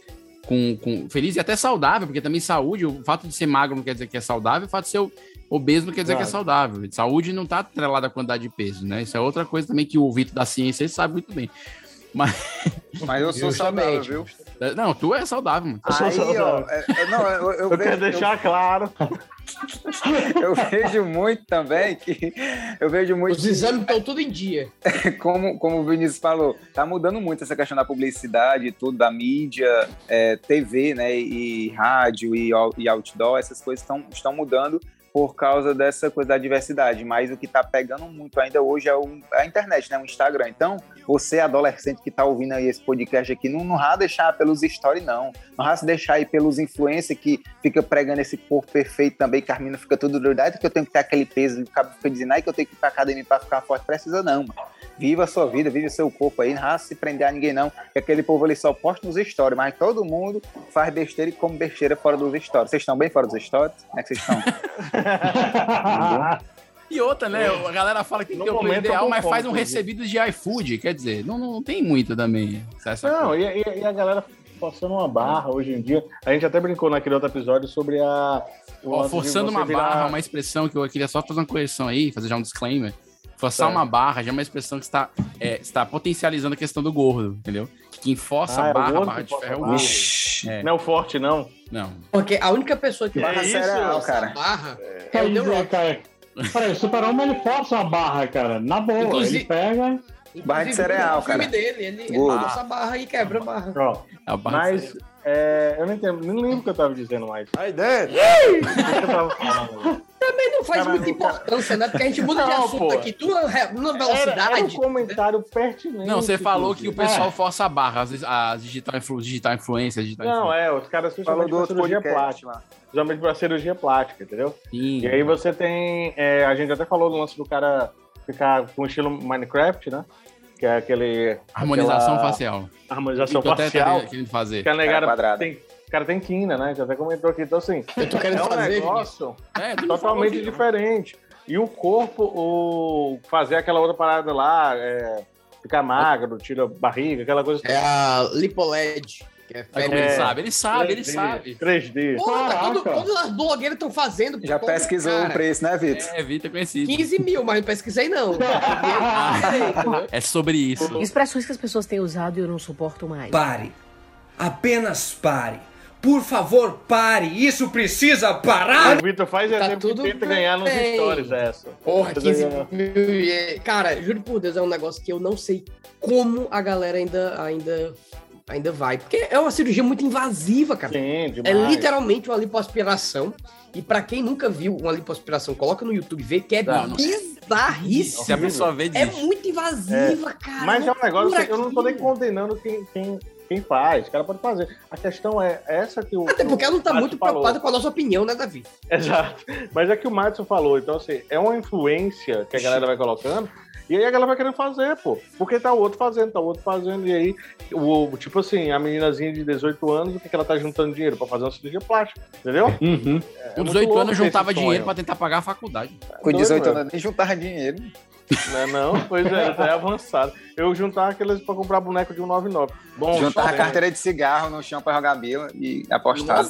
com, com feliz e até saudável, porque também saúde, o fato de ser magro não quer dizer que é saudável, o fato de ser obeso não quer dizer que é Claro. saudável. Saúde não tá atrelada à quantidade de peso, né? Isso é outra coisa também que o Vitor da ciência sabe muito bem. Mas eu sou saudável, viu? Não, tu é saudável, mano. sou Aí, ó, saudável. é- é- não, eu, eu Eu vejo, quero deixar claro. eu, eu vejo muito também que eu vejo muito Os exames estão tudo em dia. como, como o Vinícius falou, tá mudando muito essa questão da publicidade e tudo, da mídia, é, TV, né, e rádio e, e outdoor, essas coisas tão, estão mudando por causa dessa coisa da diversidade, mas o que tá pegando muito ainda hoje é o- a internet, né, o Instagram. Então, você, adolescente que tá ouvindo aí esse podcast aqui, não, não vá deixar pelos stories, não. Não vá se deixar aí pelos influencers que fica pregando esse corpo perfeito também, que a mina fica tudo doidada, que eu tenho que ter aquele peso, o cabo fica dizendo, que eu tenho que ir pra academia pra ficar forte. Precisa não, mano. Viva a sua vida, vive o seu corpo aí, não vá se prender a ninguém, não. Que aquele povo ali só posta nos stories, mas todo mundo faz besteira e come besteira fora dos stories. Vocês estão bem fora dos stories? Como é que vocês estão? E outra, né? A galera fala que tem o peso momento eu ideal, mas faz um recebido de iFood. Quer dizer, não, não tem muito também. Não, e, e- a galera forçando uma barra hoje em dia. A gente até brincou naquele outro episódio sobre a. o Ó, forçando uma virar- barra, uma expressão que eu queria só fazer uma correção aí, fazer já um disclaimer. Forçar uma barra já é uma expressão que está, é, está potencializando a questão do gordo, entendeu? Quem força Ah, é a barra, a barra que de ferro é o a gordo. É. Não é o forte, não. Não. Porque a única pessoa que Que Barra isso? cereal, força a cara. barra Que é o The isso, Rock. cara? Peraí, o Super-Homem ele força uma barra, cara. Na boa, Inclusive- ele pega. Barra de cereal, filme cara. dele, ele, ele a barra e quebra a A barra mas é, eu não entendo, nem lembro o que eu tava dizendo mais. Aí dentro. Tava falando? Também não faz Caralho, muita importância, né? Porque a gente muda de Não, assunto pô. aqui, tudo na Era, era um velocidade. comentário pertinente. Não, você falou que o pessoal força a barra, as, as digital, influ, digital influência, digital Não, influência. é, os caras pra outro cirurgia podcast plástica. lá. Principalmente pra cirurgia plástica, entendeu? Sim. E aí você tem. é, a gente até falou do lance do cara ficar com estilo Minecraft, né? Que é aquele. Harmonização aquela facial. Harmonização Que eu até facial. querendo fazer. Que a negada quadrada. tem. O cara tem quina, né? Já até comentou aqui. Então, assim, Eu tô querendo é um fazer, negócio É, falou totalmente aqui, não. diferente. E o corpo, o fazer aquela outra parada lá, é, ficar magro, tira a barriga, aquela coisa. É a Lipoled. Que é Aí como febre. ele sabe, ele sabe, ele 3D, sabe. 3D. Pô, tá todo, Caraca. todas as blogueiras estão fazendo. Já pô, pesquisou cara, o preço, né, Vitor? É, Vitor é conhecido. 15 mil, mas não pesquisei, não. É sobre isso. Expressões que as pessoas têm usado e eu não suporto mais. Pare. Apenas pare. Por favor, pare. Isso precisa parar. O Vitor faz Tá exemplo tudo que tenta ganhar nos stories essa. Porra, Tenta 15 ganhar. mil. Cara, juro por Deus, é um negócio que eu não sei como a galera ainda, ainda, ainda vai. Porque é uma cirurgia muito invasiva, cara. Sim, É literalmente uma lipoaspiração. E pra quem nunca viu uma lipoaspiração, coloca no YouTube vê que é Não, bizarríssimo. Se a pessoa vê, É diz. muito invasiva, cara. Mas é um negócio que eu não tô nem condenando quem, quem, quem faz. O cara pode fazer. A questão é essa que o. Até porque ela não tá muito falou. preocupada com a nossa opinião, né, Davi? Exato. Mas é que o Madison falou. Então, assim, é uma influência que a galera vai colocando. E aí a galera vai querendo fazer, pô. Porque tá o outro fazendo, tá o outro fazendo. E aí, o, tipo assim, a meninazinha de 18 anos, o que, que ela tá juntando dinheiro? Pra fazer uma cirurgia plástica. Entendeu? Uhum. É Com muito 18 louco anos juntava dinheiro sonho. pra tentar pagar a faculdade. Com doido, 18 mano. anos nem juntava dinheiro. Não, é não, pois é, é avançado. Eu juntava aqueles pra comprar boneco de 199. Bom, Juntava só- carteira de cigarro no chão pra jogar bila e apostar.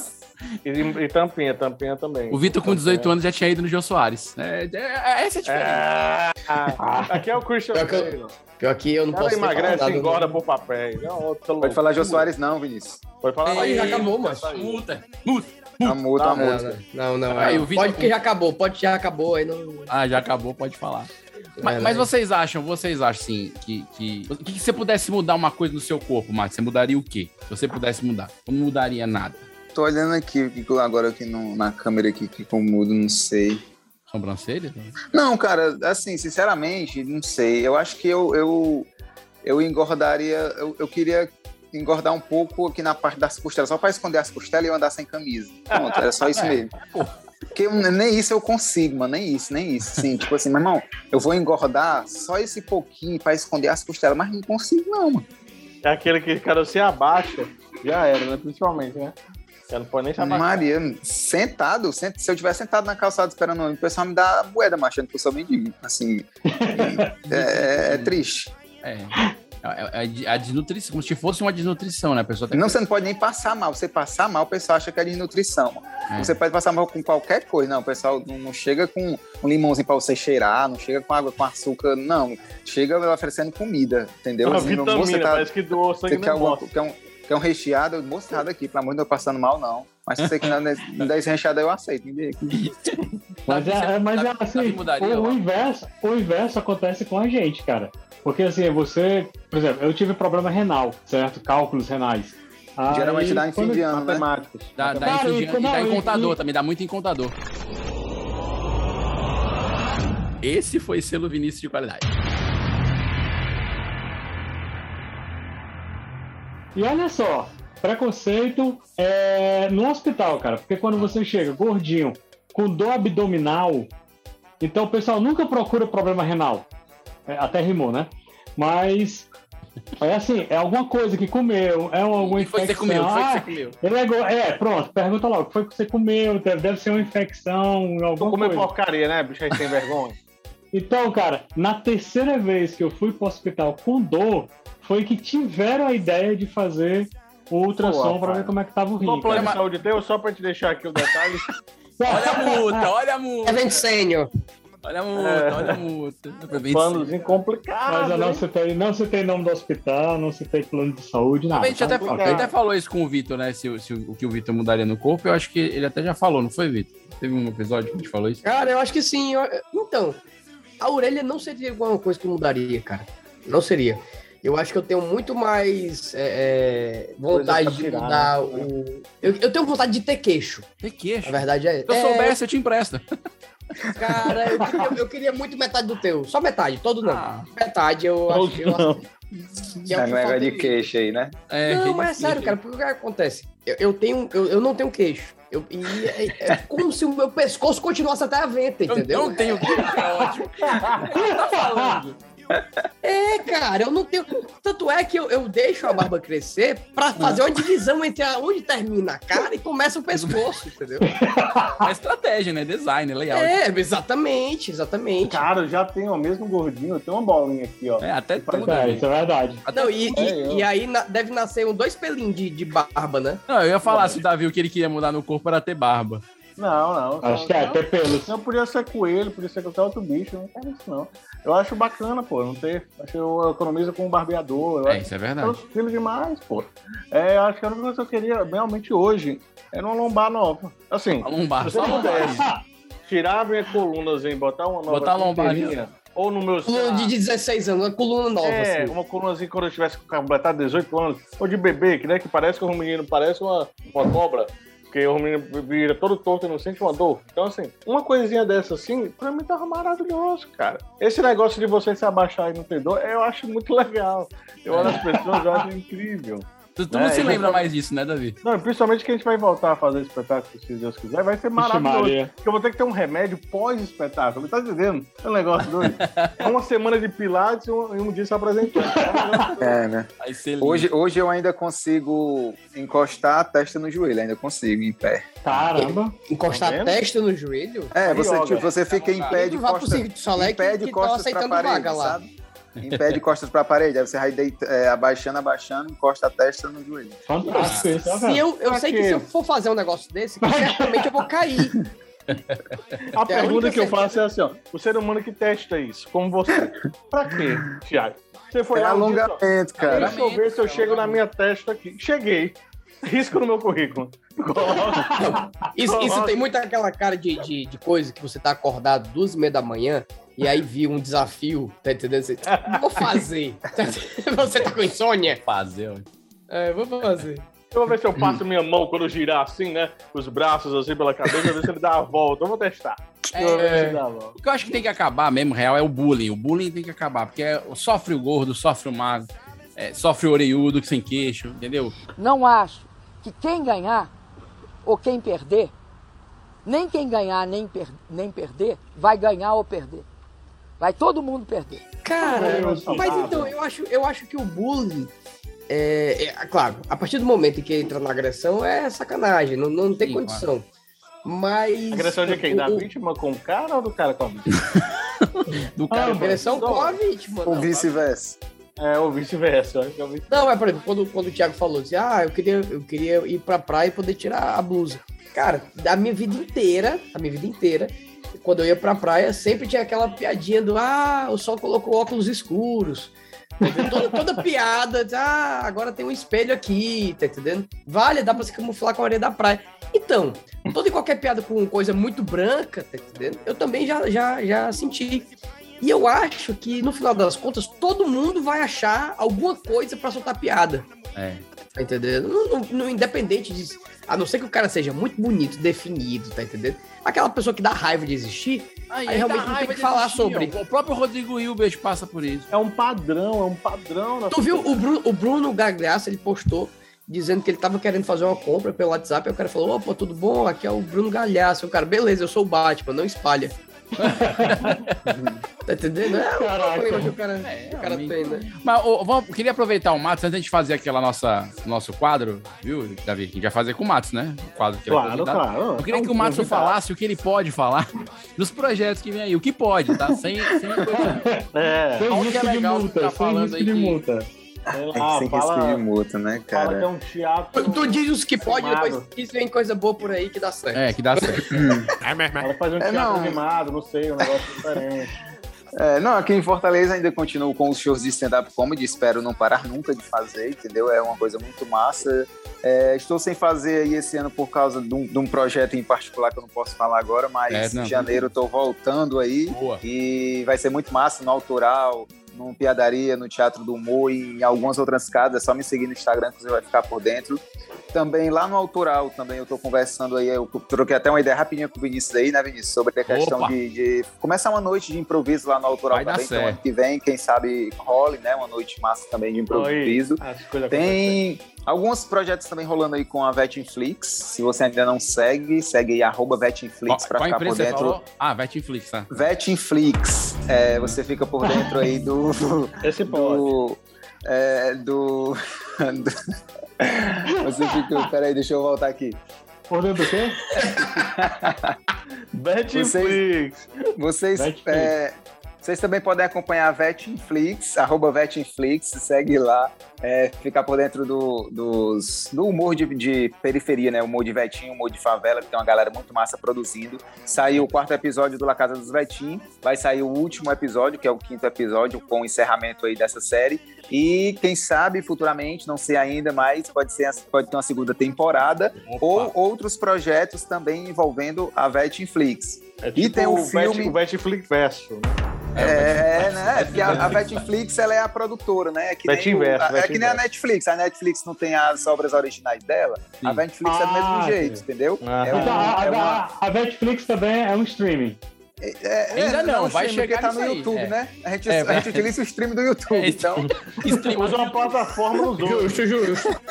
E, e tampinha, tampinha também. O Vitor com 18 anos já tinha ido no Jô Soares. É, é, essa é a diferença. É, ah, aqui é o Christian Pior que eu-. Pior que eu não cara posso emagrece e né? engorda por papéis. É outra Pode falar Jô Soares não, Vinícius. Pode falar. Aí já acabou, mano. Multa, multa. A multa, Tá, a Não, música. não, não. não, Aí, Vitor pode porque já acabou, pode que já acabou, aí não. Ah, já acabou, pode falar. Mas, É, mas né? vocês acham, vocês acham assim, que, que, que, que você pudesse mudar uma coisa no seu corpo, Marcos, você mudaria o quê? Se você pudesse mudar, não mudaria nada. Tô olhando aqui, agora aqui no- na câmera aqui, que eu mudo, não sei. Sobrancelha? Não, cara, assim, sinceramente, não sei. Eu acho que eu, eu, eu engordaria. Eu, eu queria engordar um pouco aqui na parte das costelas, só pra esconder as costelas e eu andar sem camisa. Pronto, era só isso É. mesmo. Porque nem isso eu consigo, mano, nem isso, nem isso. Assim, tipo assim, meu irmão, eu vou engordar só esse pouquinho pra esconder as costelas, mas não consigo, não, mano. É aquele que o cara se abaixa, já era, né? Principalmente, né? Você não pode nem abaixar. Maria, sentado, sent- se eu tivesse sentado na calçada esperando o pessoal me dá moeda, mas achando que eu sou mendigo. Assim, é, é triste. É. É, é, é a desnutrição, como se fosse uma desnutrição, né? A pessoa tem Não, você não pode nem passar mal. Você passar mal, o pessoal acha que é desnutrição. mano. É. Você pode passar mal com qualquer coisa. Não, o pessoal não, chega com um limãozinho pra você cheirar, não chega com água com açúcar, não. Chega oferecendo comida, entendeu? Uma Assim, vitamina, você tá- parece que doou sangue você quer, alguma- quer um, quer um recheado, mostrado aqui, pelo amor de Deus, passando mal, não. Mas se você quiser me dar esse recheado, eu aceito. Mas é, é- mas é assim, o, o inverso, o inverso acontece com a gente, cara. Porque assim, você, por exemplo, eu tive problema renal, certo? Cálculos renais. Aí, Geralmente dá em fim de ano, né? Matemáticos. Dá, dá em fim de ano, e dá não, em contador e- também, dá muito em contador. Esse foi selo Vinícius de qualidade. E olha só, preconceito é no hospital, cara. Porque quando você chega gordinho, com dor abdominal, então o pessoal nunca procura problema renal. É, até rimou, né? Mas é assim, é alguma coisa que comeu, é alguma O que foi que você infecção. comeu? O que foi que Ah, você comeu? ele é, go- é, pronto, pergunta lá, o que foi que você comeu? Deve ser uma infecção, alguma comer coisa. porcaria, né, bicho aí sem vergonha? Então, cara, na terceira vez que eu fui pro hospital com dor, foi que tiveram a ideia de fazer o ultrassom Pô, pra ver como é que tava o Qual rim. plano de saúde teu? Só pra te deixar aqui o detalhe. Olha a multa, olha a multa. Event Sênior. Olha a multa, É. olha a multa. Planozinho complicado. Mas eu não citei, não citei nome do hospital, não citei plano de saúde, nada. A gente até, tá? ele até falou isso com o Vitor, né? Se, o- se o que o Vitor mudaria no corpo, eu acho que ele até já falou, não foi, Vitor? Teve um episódio que a gente falou isso. Cara, eu acho que sim. Eu- Então, a orelha não seria alguma coisa que mudaria, cara. Não seria. Eu acho que eu tenho muito mais é, é, vontade de tirar, mudar né? o. Eu, eu tenho vontade de ter queixo. Tem queixo. Na verdade é. Se eu é, soubesse, eu te empresto. Cara, eu queria, eu queria muito metade do teu. Só metade, todo não. Ah. Metade eu acho que eu Não. que é que negócio de queixa aí, né? É, não, mas é sério, queixo. cara, porque o que acontece? Eu, eu tenho, eu, eu não tenho queixo. Eu, e é, é como se o meu pescoço continuasse até a venta, Eu entendeu? não tenho queixo, é ótimo. O que ele tá falando? É, cara, eu não tenho. Tanto é que eu, eu deixo a barba crescer pra fazer uma divisão entre a- onde termina a cara e começa o pescoço, entendeu? É estratégia, né? Design, layout. É, exatamente, exatamente. Cara, eu já tenho o mesmo gordinho, eu tenho uma bolinha aqui, ó. É, até tudo. É, né? isso é verdade. Até Não, e, e- É, eu. e aí na- deve nascer um, dois pelinhos de, de barba, né? Não, eu ia falar se o Davi o que ele queria mudar no corpo era ter barba. Não, não. Acho que é, não, ter pelos. Não podia ser coelho, podia ser qualquer outro bicho, não quero isso não. Eu acho bacana, pô, não ter. Acho que eu economizo com um barbeador. Eu É, acho isso é verdade. eu filho demais, pô. É, eu acho que a única coisa que eu queria realmente hoje era uma lombar nova. Assim, A lombar, só lombar. tirar minha colunazinha e botar uma nova Botar a lombar ou no meu. Coluna de 16 anos, uma coluna nova, É, assim. uma colunazinha quando eu tivesse completado 18 anos, ou de bebê, que, né, que parece que o menino parece uma, uma cobra, porque o menino vira todo torto e não sente uma dor. Então, assim, uma coisinha dessa assim, pra mim tava maravilhoso, cara. Esse negócio de você se abaixar e não ter dor, eu acho muito legal. Eu olho as pessoas, eu acho incrível. Tu, tu É, não se lembra vou- mais disso, né, Davi? Não, principalmente que a gente vai voltar a fazer espetáculo, se Deus quiser, vai ser maravilhoso. Porque eu vou ter que ter um remédio pós-espetáculo. Tá entendendo? É um negócio doido. É uma semana de pilates e um, um dia se apresentando. É, né? Vai ser lindo. Hoje, hoje eu ainda consigo encostar a testa no joelho, ainda consigo em pé. Caramba. Encostar Tá a testa no joelho. É, você, tipo, você fica em pé de costas, Soleil em pé que- de que tá costas pra aceitando parede, vaga lá. sabe? Em pé de costas pra parede, aí você vai deita, é, abaixando, abaixando, encosta a testa no joelho. Fantástico ó, Se eu, eu sei que se eu for fazer um negócio desse, certamente eu vou cair. A É a pergunta única que eu faço é assim, ó. O ser humano que testa isso, como você. Pra quê, Thiago? Você foi É lá um alongamento, cara. Deixa eu ver se eu chego na minha testa aqui. Cheguei. Risco no meu currículo. Coloca. Isso, isso tem muito aquela cara de, de, de coisa que você tá acordado duas e meia da manhã e aí viu um desafio, tá entendendo? Você, vou fazer. Você tá com insônia? Fazer. É, vou fazer. Eu vou ver se eu passo minha mão quando eu girar assim, né? Os braços assim pela cabeça, ver se ele dá a volta. Eu vou testar. Eu vou ver se ele dá a volta. O que eu acho que tem que acabar mesmo, real, é o bullying. O bullying tem que acabar, porque é- sofre o gordo, sofre o magro, é, sofre o orelhudo sem queixo, entendeu? Não acho que quem ganhar ou quem perder, nem quem ganhar nem, per- nem perder, vai ganhar ou perder. Vai todo mundo perder. Cara, Eu mas então, eu acho, eu acho que o bullying. É, é, claro, a partir do momento em que entra na agressão é sacanagem, não, não tem Sim, condição. Mas. Agressão de quem? Da o- o- vítima com o cara ou do cara com a vítima? Do cara. Agressão com a vítima. Ou vice-versa. É, ou vice-versa. é o vice- Não, é, por exemplo, quando, quando o Thiago falou assim, ah, eu queria, eu queria ir pra praia e poder tirar a blusa. Cara, da minha vida inteira, a minha vida inteira, quando eu ia pra praia, sempre tinha aquela piadinha do, ah, o sol colocou óculos escuros. Toda, toda piada, ah, agora tem um espelho aqui, tá entendendo? Vale, dá pra se camuflar com a areia da praia. Então, toda e qualquer piada com coisa muito branca, tá entendendo? Eu também já, já, já senti. E eu acho que, no final das contas, todo mundo vai achar alguma coisa pra soltar piada. É. Tá entendendo? No, no- no independente disso. A não ser que o cara seja muito bonito, definido, tá entendendo? Aquela pessoa que dá raiva de existir, aí, dá realmente não tem que falar existir, sobre. ó. O próprio Rodrigo Hilbert passa por isso. É um padrão, é um padrão. Na Tu viu o Bruno, o Bruno Gagliasso, ele postou dizendo que ele tava querendo fazer uma compra pelo WhatsApp, aí o cara falou, opa, tudo bom? Aqui é o Bruno Galhaço. O cara, beleza, eu sou o Batman, não espalha. tá entendendo? É o Caraca. problema que o cara, É, o cara tem, né? Mas vamos, queria aproveitar o Matos antes gente fazer aquela nossa nosso quadro, viu, Davi? Que a gente vai fazer com o Matos, né? O quadro que ele Claro, claro. Eu queria É um que o Matos falasse o que ele pode falar dos projetos que vem aí. O que pode, tá? Sem, sem coisa. É. Sem Aonde risco é de legal multa, tá sem falando risco aí de que- Sei É que lá, sem fala, risco de multa, né, fala que é cara? um teatro. Tu, tu diz os que pode, depois diz vem coisa boa por aí que dá certo. É, que dá certo. Ela faz um É, teatro não. animado, não sei, um negócio diferente. É, não, aqui em Fortaleza ainda continuo com os shows de stand-up comedy, espero não parar nunca de fazer, entendeu? É uma coisa muito massa. É, estou sem fazer aí esse ano por causa de um, de um projeto em particular que eu não posso falar agora, mas É, não. em janeiro estou voltando aí Boa. e vai ser muito massa no Autoral, no Piadaria, no Teatro do Humor e em algumas outras casas. É só me seguir no Instagram que você vai ficar por dentro. Também lá no Autoral, também eu tô conversando aí, eu troquei até uma ideia rapidinha com o Vinícius aí, né, Vinícius, sobre a questão de, de começar uma noite de improviso lá no Autoral Vai também, então ano que vem, quem sabe role, né, uma noite massa também de improviso. Oi, Tem alguns projetos também rolando aí com a Vetinflix, se você ainda não segue, segue aí, arroba Vetinflix pra Qual a ficar por dentro. falou? Ah, Vetinflix, tá? Vetinflix, é, você fica por dentro aí do... Esse pode. do, é, do, do- Você fica. Peraí, deixa eu voltar aqui. Por dentro do quê? Betflix. Vocês, Vetflix. é, vocês também podem acompanhar a Vetinflix, arroba Vetinflix, segue lá. É, ficar por dentro do, dos, do humor de, de periferia, né? Humor de Vetinho, humor de favela, que tem uma galera muito massa produzindo. Saiu o quarto episódio do La Casa dos Vetim, vai sair o último episódio, que é o quinto episódio, com o encerramento aí dessa série. E quem sabe futuramente, não sei ainda, mas pode, ser, pode ter uma segunda temporada ou outros projetos também envolvendo a Vetinflix. É e tipo tem o o filme. o Betflix verso. né? É, né? Porque a, a Netflix ela é a produtora, né? É que, nem, o- Betinverso, a- é que nem a. Netflix. A Netflix não tem as obras originais dela. A Netflix é do mesmo Ah, jeito, sim. entendeu? Ah. É, um- Então, a, é uma- a, Netflix também é um streaming. é- Ainda é, não, um vai stream, porque chegar tá no aí, YouTube, é. né? A gente, É, a gente utiliza o stream do YouTube, É, então Usa uma plataforma nos outros. Justo, justo.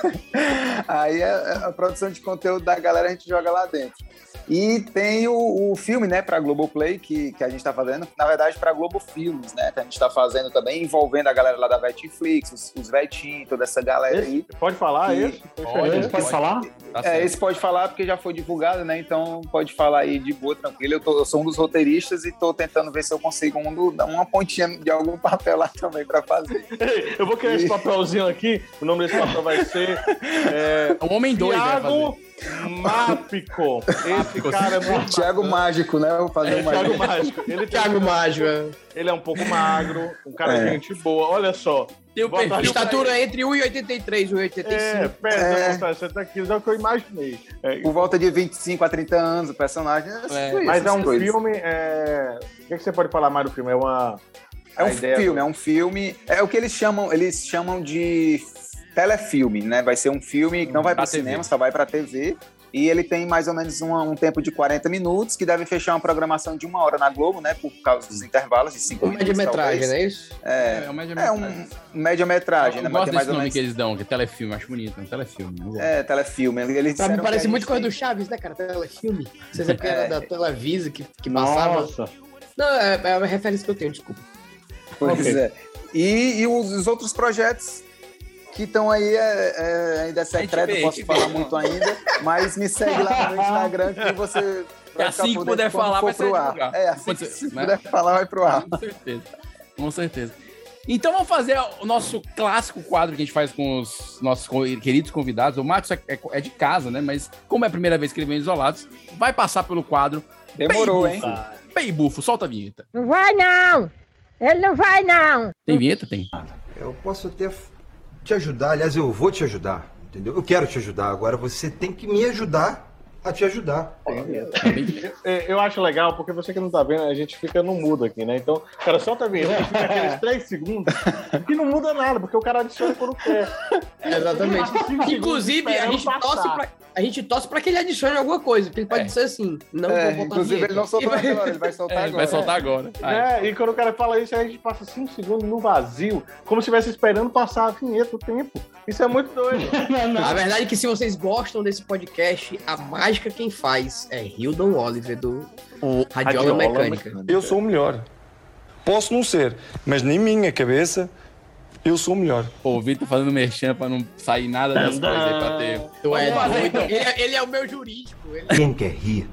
aí a, a produção de conteúdo da galera a gente joga lá dentro. E tem o, o filme, né, pra Globoplay, que, que a gente tá fazendo, na verdade, pra Globo Filmes, né, que a gente tá fazendo também, envolvendo a galera lá da Netflix, os, os toda essa galera aí. Esse, pode falar Que- esse? Pode, Esse pode falar? Tá É, esse pode falar porque já foi divulgado, né? Então pode falar aí de boa, tranquilo. Eu, tô- eu sou um dos roteiristas e tô tentando ver se eu consigo um do- uma pontinha de algum papel lá também pra fazer. Ei, Eu vou criar esse papelzinho aqui. O nome desse papel vai ser. É, O Homem 2 vai fazer. Thiago Mápico. Esse cara é muito. Thiago Mágico, né? Vou fazer É, uma. Thiago Mágico. Ele, Thiago Mágico. é. ele é um pouco magro, um cara É. de gente boa. Olha só. Tem o perfil. Estatura entre 1,83 e 1,85. É, pesa, É. é. 60 quilos, é o que eu imaginei. É, Por volta de 25 a 30 anos, o personagem. É, É, isso, mas é um coisas. filme. É... O que, que você pode falar mais do filme? É uma. É um filme, do- é um filme. É o que eles chamam, eles chamam de telefilme, né? Vai ser um filme que não vai Pra para cinema, só vai para TV. E ele tem mais ou menos um, um tempo de 40 minutos, que deve fechar uma programação de uma hora na Globo, né? Por causa dos intervalos de 5 Uma minutos. média-metragem, não é isso? É, É, uma média é um média-metragem, né? Mas tem mais ou nome menos. que eles dão, que é telefilme, acho bonito, é um telefilme. É, telefilme. Eles Pra mim disseram parece muito coisa do Chaves, né, cara? Telefilme. Vocês é porque era da Televisa que, que passava. Nossa. Não, é, é uma referência que eu tenho, desculpa. Pois Ok. é. E, e os, os outros projetos que estão aí é, é, ainda é secreto, vê, não posso falar vê. muito ainda, mas me segue lá no meu Instagram que você vai assim ficar que por puder falar, vai pro ar. É, assim que se né? puder falar, vai pro ar. Com certeza. Com certeza. Então vamos fazer o nosso clássico quadro que a gente faz com os nossos queridos convidados. O Matos é, é- é de casa, né? Mas como é a primeira vez que ele vem isolados, vai passar pelo quadro. Demorou, Bem hein? Bem bufo, solta a vinheta. Não vai não! Ele não vai não! Tem vinheta? Tem. Eu posso até te ajudar, aliás, eu vou te ajudar, entendeu? Eu quero te ajudar, agora você tem que me ajudar a te ajudar. É, Eu acho legal, porque você que não tá vendo, a gente fica no mudo aqui, né? Então, o cara solta a vinheta, fica aqueles 3 segundos, que não muda nada, porque o cara adiciona quando quer. Exatamente. Cinco segundos Inclusive, a gente, torce pra, a gente torce pra que ele adicione alguma coisa. Porque ele pode É. dizer assim, não É, vou botar inclusive, vinheta. ele não soltou E vai- agora, ele vai soltar É, agora. vai soltar agora. É, e quando o cara fala isso, aí a gente passa 5 segundos no vazio, como se estivesse esperando passar a vinheta, o tempo. Isso é muito doido. A verdade é que se vocês gostam desse podcast, a mágica quem faz é Hildon Oliver, do Radiola, Radiola Mecânica. Eu sou o melhor. Posso não ser, mas na minha cabeça, eu sou o melhor. Pô, o Vitor fazendo merchan pra não sair nada das coisas aí pra ter. Tu é doido. então. Ele, é- ele é o meu jurídico. Ele... Quem quer rir,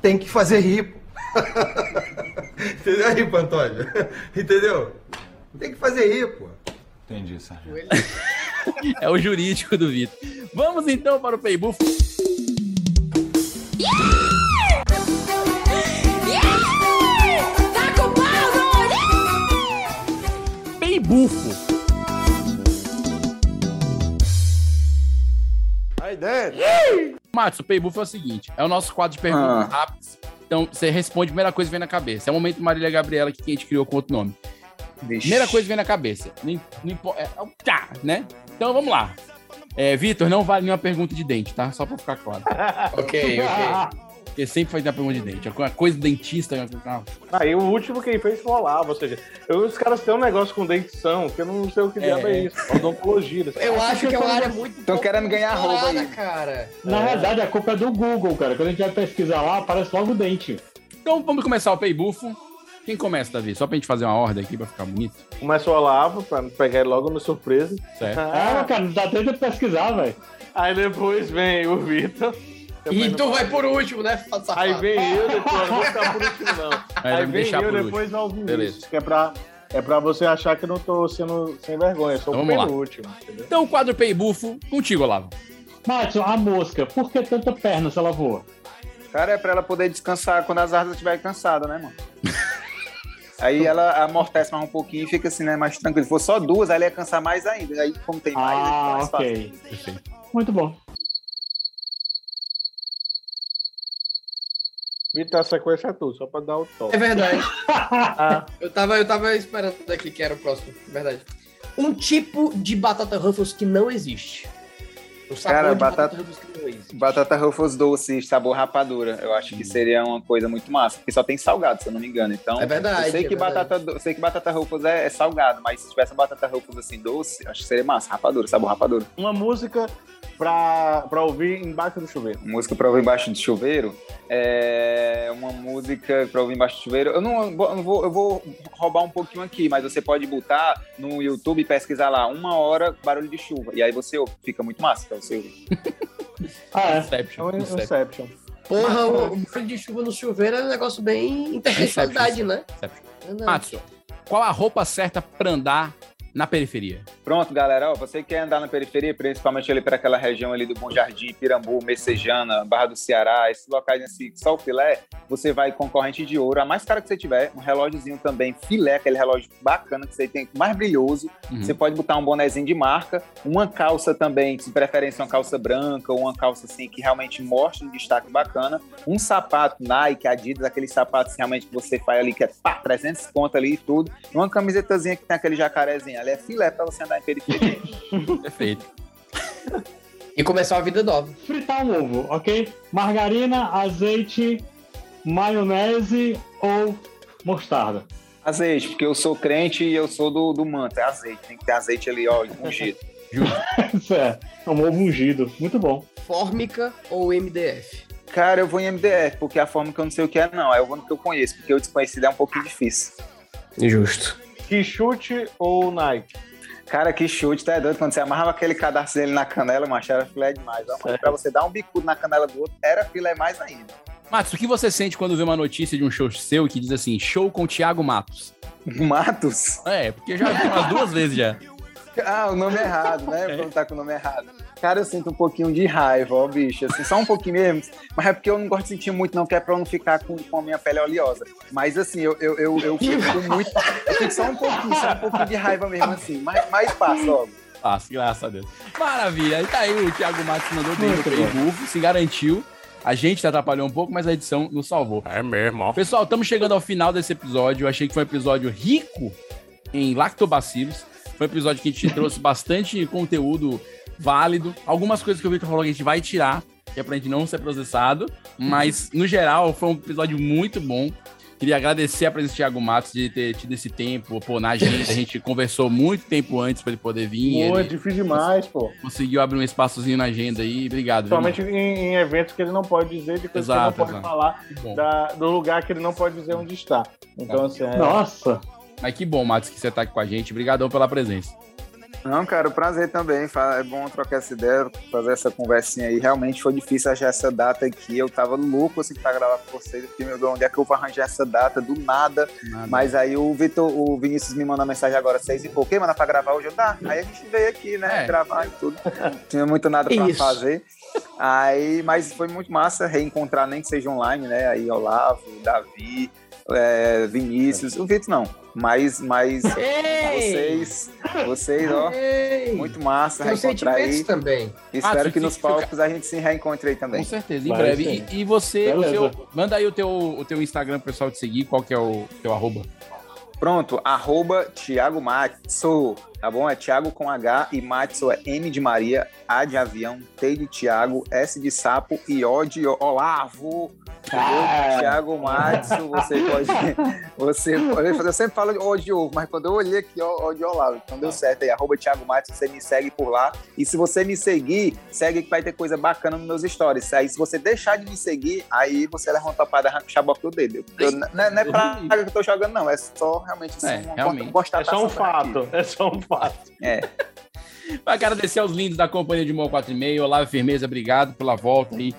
tem que fazer rir. pô. Entendeu aí, Antônio? Entendeu? Tem que fazer rir, pô. Entendi, Sérgio. É o jurídico do Vitor. Vamos então para o Paybuff. Tá Peibufo. Aí dentro. Matos, o Paybuff é o seguinte: é o nosso quadro de perguntas Ah. rápidas. Então, você responde a primeira coisa que vem na cabeça. É o momento Marília Gabriela que a gente criou com outro nome. Primeira coisa que vem na cabeça. Não, não é, é o tá, né? Então vamos lá. É, Vitor, não vale nenhuma pergunta de dente, tá? Só pra ficar claro. ok, ok. Porque sempre faz uma pergunta de dente. Alguma coisa do dentista. alguma- Aí o último quem fez foi o Olavo, ou seja, eu- os caras têm um negócio com dentição, que eu não sei o que diabo é, é. isso. Odontologia. Eu acho que é uma área muito Estão querendo ganhar explorada, aí. cara. Na verdade, a culpa é do Google, cara. Quando a gente vai pesquisar lá, aparece logo o dente. Então vamos começar o Paybufo. Quem começa, Davi? Só pra gente fazer uma ordem aqui pra ficar bonito. Começa o Olavo, pra pegar ele logo no surpresa. Certo. Ah, cara, não dá tempo de pesquisar, velho. Aí depois vem o Vitor. E tu vai por último, né, safado? Aí vem eu, depois não vou ficar por último, não. Aí me vem eu, depois vai o Vinícius, Beleza. que é pra, é pra você achar que eu não tô sendo sem vergonha, eu sou Então o penúltimo. entendeu? Então o quadro Paybufo, contigo, Olavo. Matson, a mosca, por que tanta perna se ela voa? Cara, é pra ela poder descansar quando as asas estiverem cansadas, né, mano? Aí ela amortece mais um pouquinho e fica assim, né, mais tranquilo. Se for só duas, aí ela ia cansar mais ainda. Aí, como tem mais, aí fica Ah, mais fácil. ok. Muito bom. Vitor, a sequência é tudo, só pra dar o toque. É verdade. Ah, Eu tava, eu tava esperando aqui que era o próximo, é verdade. Um tipo de batata Ruffles que não existe. Um sabor Cara, de batata... batata-. Batata Ruffles doce, sabor rapadura. Eu acho que seria uma coisa muito massa. Porque só tem salgado, se eu não me engano. Então, É verdade, Eu sei é que, verdade. batata, sei que batata Ruffles é, é salgado, mas se tivesse batata Ruffles assim doce, acho que seria massa. Rapadura, sabor rapadura. uma música pra, pra ouvir embaixo do chuveiro. Música pra ouvir embaixo do chuveiro. É uma música pra ouvir embaixo do chuveiro. Eu não, vou- eu vou, eu vou roubar um pouquinho aqui, mas você pode botar no YouTube e pesquisar lá uma hora barulho de chuva. E aí você ouve, fica muito massa ouvir. Ah, é. É Inception. um Inception. Inception. Porra, o, o frio de chuva no chuveiro é um negócio bem intersexualidade, né? Inception. Matson, qual a roupa certa pra andar na periferia? Pronto, galera, ó, você quer andar na periferia, principalmente ali para aquela região ali do Bom Jardim, Pirambu, Messejana, Barra do Ceará, esses locais assim, só o filé, você vai com corrente de ouro, a mais cara que você tiver, um relógiozinho também, filé, aquele relógio bacana que você tem, mais brilhoso, Uhum. você pode botar um bonezinho de marca, uma calça também, de preferência uma calça branca, ou uma calça assim que realmente mostre um destaque bacana, um sapato Nike, Adidas, aqueles sapatos realmente que você faz ali, que é pá, 300 conto ali e tudo, e uma camisetazinha que tem aquele jacarezinho, ali é filé para você andar em periferia. Perfeito. E começar uma vida nova. Fritar um ovo, ok? Margarina, azeite, maionese ou mostarda? Azeite, porque eu sou crente e eu sou do, do manto, é azeite. Tem que ter azeite ali, ó, ungido. Isso é, é um ovo ungido. Muito bom. Fórmica ou MDF? Cara, eu vou em MDF, porque a forma que eu não sei o que é, não. É o único que eu conheço, porque o desconhecido é um pouquinho difícil. Justo. Que chute ou Nike? Cara, que chute, tá doido? Quando você amarrava aquele cadastro dele na canela, macho, era filé demais. Ó, mas pra você dar um bicudo na canela do outro, era filé mais ainda. Matos, o que você sente quando vê uma notícia de um show seu que diz assim, show com Thiago Matos? Matos? É, porque já vi umas duas vezes já. Ah, o nome errado, né? Quando tá com o nome errado. Cara, eu sinto um pouquinho de raiva, ó, bicho. Assim, só um pouquinho mesmo. Mas é porque eu não gosto de sentir muito, não, que é pra eu não ficar com, com a minha pele oleosa. Mas assim, eu, eu, eu, eu fico muito. Eu fico só um pouquinho, só um pouquinho de raiva mesmo, assim. Mas, mas passa logo. Passa, graças a Deus. Maravilha. Aí tá aí o Thiago Matos mandou bem bom. Paybuff, se garantiu. A gente atrapalhou um pouco, mas a edição nos salvou. É mesmo, ó. Pessoal, estamos chegando ao final desse episódio. Eu achei que foi um episódio rico em lactobacilos. Foi um episódio que a gente trouxe bastante conteúdo válido. Algumas coisas que o Victor falou que a gente vai tirar, que é pra gente não ser processado. Mas, no geral, foi um episódio muito bom. Queria agradecer a presença do Thiago Matos de ter tido esse tempo, pô, na agenda. A gente conversou muito tempo antes para ele poder vir. Pô, é ele difícil demais, pô. conseguiu abrir um espaçozinho na agenda aí. Obrigado. Principalmente em, em eventos que ele não pode dizer, de coisas Exato, que ele não pode exato. falar, Que bom. da- do lugar que ele não pode dizer onde está. Então, assim, é, Nossa! Mas que bom, Matos, que você tá aqui com a gente. Obrigadão pela presença. Não, cara, o prazer também. É bom trocar essa ideia, fazer essa conversinha aí. Realmente foi difícil achar essa data aqui. Eu tava louco assim pra gravar com vocês. Porque, meu Deus, onde é que eu vou arranjar essa data? Do nada. Mas aí o Vitor, o Vinícius me mandou mensagem agora, seis e pouco. "Ei, Manda pra gravar hoje? Eu, tá. Aí a gente veio aqui, né? É. Gravar e tudo. Tinha muito nada pra Isso. fazer. Aí, mas foi muito massa reencontrar, nem que seja online, né? Aí Olavo, Davi, é, Vinícius, o Vitor não, mas, mas vocês, vocês, ó, Ei! muito massa Tem reencontrar aí. também. Espero Ah, que nos fica- palcos a gente se reencontre aí também. Com certeza, em breve. sim. E, e você, seu- manda aí o teu, o teu Instagram pro pessoal te seguir, qual que é o teu arroba? Pronto, arroba Thiago Matso, tá bom? É Thiago com H e Matso é M de Maria, A de avião, T de Thiago, S de sapo e O de Olavo. Ah. Thiago Matso, você pode. Você pode. Eu sempre falo de O de ovo, mas quando eu olhei aqui, ó, O de Olavo. Então deu certo aí. Arroba Thiago Matso, você me segue por lá. E se você me seguir, segue que vai ter coisa bacana nos meus stories. Aí se você deixar de me seguir, aí você leva uma topada e arranca o xaboque do dedo. Eu- eu- não, é- não é praga que eu tô jogando, não. É só realmente assim, É, uma realmente. É só um fato. É só um fato. É. Vai agradecer aos lindos da companhia de Mão 4,5. Olavo Firmeza, obrigado pela volta aí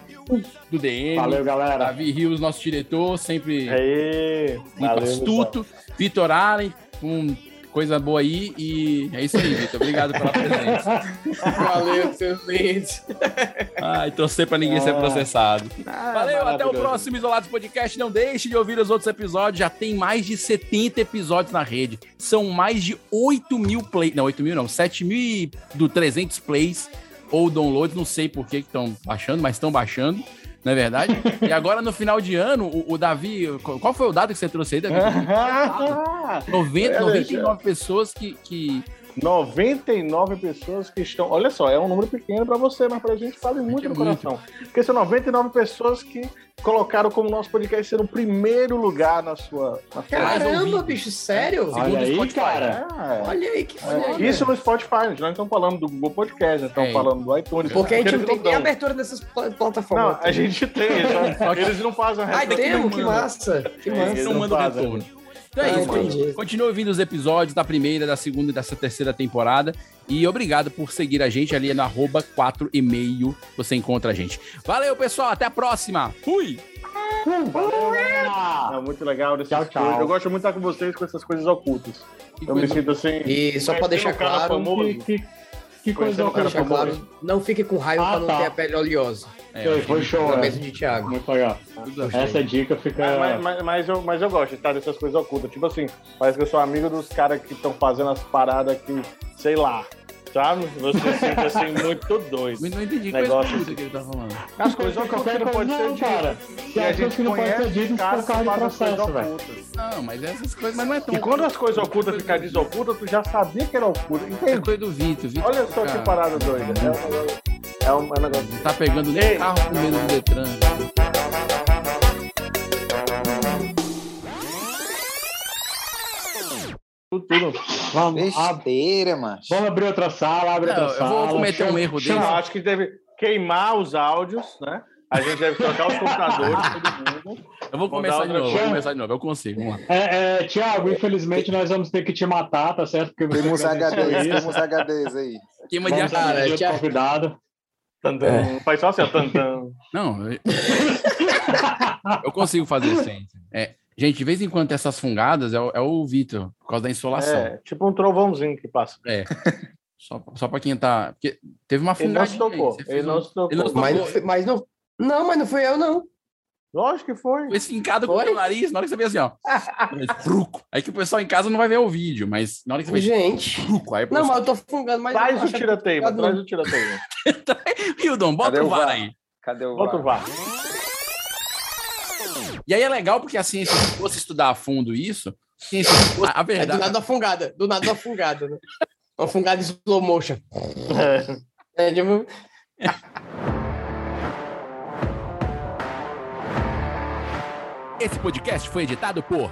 do DM. Valeu, galera. Davi Rios, nosso diretor, sempre Aê, muito valeu, astuto. Vitor Allen, com coisa boa aí. E é isso aí, Vitor. Obrigado pela presença. Valeu, seus lindos. Ai, torcer pra ninguém ser Ah. processado. Valeu, até o próximo Isolados Podcast. Não deixe de ouvir os outros episódios. Já tem mais de 70 episódios na rede. São mais de 8 mil plays. Não, 8 mil não. 7 mil do 300 plays ou downloads. Não sei por que estão baixando, mas estão baixando. Não é verdade? e agora, no final de ano, o, o Davi. Qual foi o dado que você trouxe aí, Davi? 90, É, 99 pessoas que, que 99 pessoas que estão. Olha só, é um número pequeno pra você, mas pra gente vale muito é no muito. coração. Porque são 99 pessoas que colocaram como nosso podcast ser o primeiro lugar na sua. Na sua Caramba, bicho, sério? Olha Segundo o aí, Spotify, cara. É. Olha aí que É, foda. Isso no Spotify, gente. Nós estamos falando do Google Podcast, nós estamos É. falando do iTunes. Porque a gente não tem não nem abertura dessas pla- Não, plataformas. a gente tem, só- eles não fazem a Ai, resposta. temos? Que massa. Que É, massa. eles não não manda o fazem. retorno. Então é Ah, isso, entendi. Continue ouvindo os episódios da primeira, da segunda e dessa terceira temporada. E obrigado por seguir a gente ali no arroba 4 e meio. Você encontra a gente. Valeu, pessoal. Até a próxima. Fui! É muito legal dessas Tchau, tchau. coisas. Eu gosto muito de estar com vocês com essas coisas ocultas. Eu me sinto assim. E só pra deixar um cara claro famoso. Que, que, que coisa o cara claro, não fique com raiva Ah, pra não tá. ter a pele oleosa. É, Foi, foi show, Na é. de Thiago. Muito legal. Essa dica fica. Mas, mas, mas eu, mas eu gosto de estar dessas coisas ocultas. Tipo assim, parece que eu sou amigo dos caras que estão fazendo as paradas que, sei lá, sabe? Você se sente assim muito doido. Mas não entendi Negócio coisa assim. que ele tá falando. As coisas ocultas Qualquer coisa, pode ser não, dito. cara. E a As coisas gente que não podem ser caras por que causa coisas processo, velho. ocultas. Não, mas essas coisas, mas não é tão. E quando as coisas ocultas ficam desocultas, tu já sabia que era oculta. É Entende? coisa do Vitor. Vitor Olha só que parada doida. É um negócio. É um, é um negócio. Não tá pegando nem carro com medo do Detran. Tudo, tudo. Vamos, ab- Besteira, mano. vamos abrir outra sala, abre Não, outra eu sala. vou cometer um erro Eu desse. acho que deve queimar os áudios, né? A gente deve trocar os computadores, todo mundo. Eu vou começar de novo, vou começar de novo. Eu consigo, vamos lá. É, é, Tiago, infelizmente nós vamos ter que te matar, tá certo? Porque Temos HDs, temos HDs aí. Queima de abrir outro Tiago. convidado. Tan, tan. Faz só assim, ó, tan, tan. Não, eu... eu consigo fazer sem. É, gente, de vez em quando tem essas fungadas é o, é o Vitor, por causa da insolação. É, tipo um trovãozinho que passa. É. Só, só pra quem tá. Porque teve uma Ele não se aí, tocou. Ele um- não se tocou. Ele não se Mas, não tocou. foi- mas não. Não, mas não fui eu, não. Lógico que foi. Foi fincado com o nariz, na hora que você fez assim, ó. Aí que o pessoal em casa não vai ver o vídeo, mas na hora que você fez Gente. truco, aí o Não, mas eu tô fungando, mas. Traz o tirateima, não. traz o tirateima. Hildon, bota Cadê o VAR VAR? aí. Cadê o Bota o VAR? E aí é legal porque a ciência, se fosse estudar a fundo isso, a ciência, a É do verdade, nada uma fungada. Do nada uma fungada, né? Uma fungada em slow motion. É, tipo, esse podcast foi editado por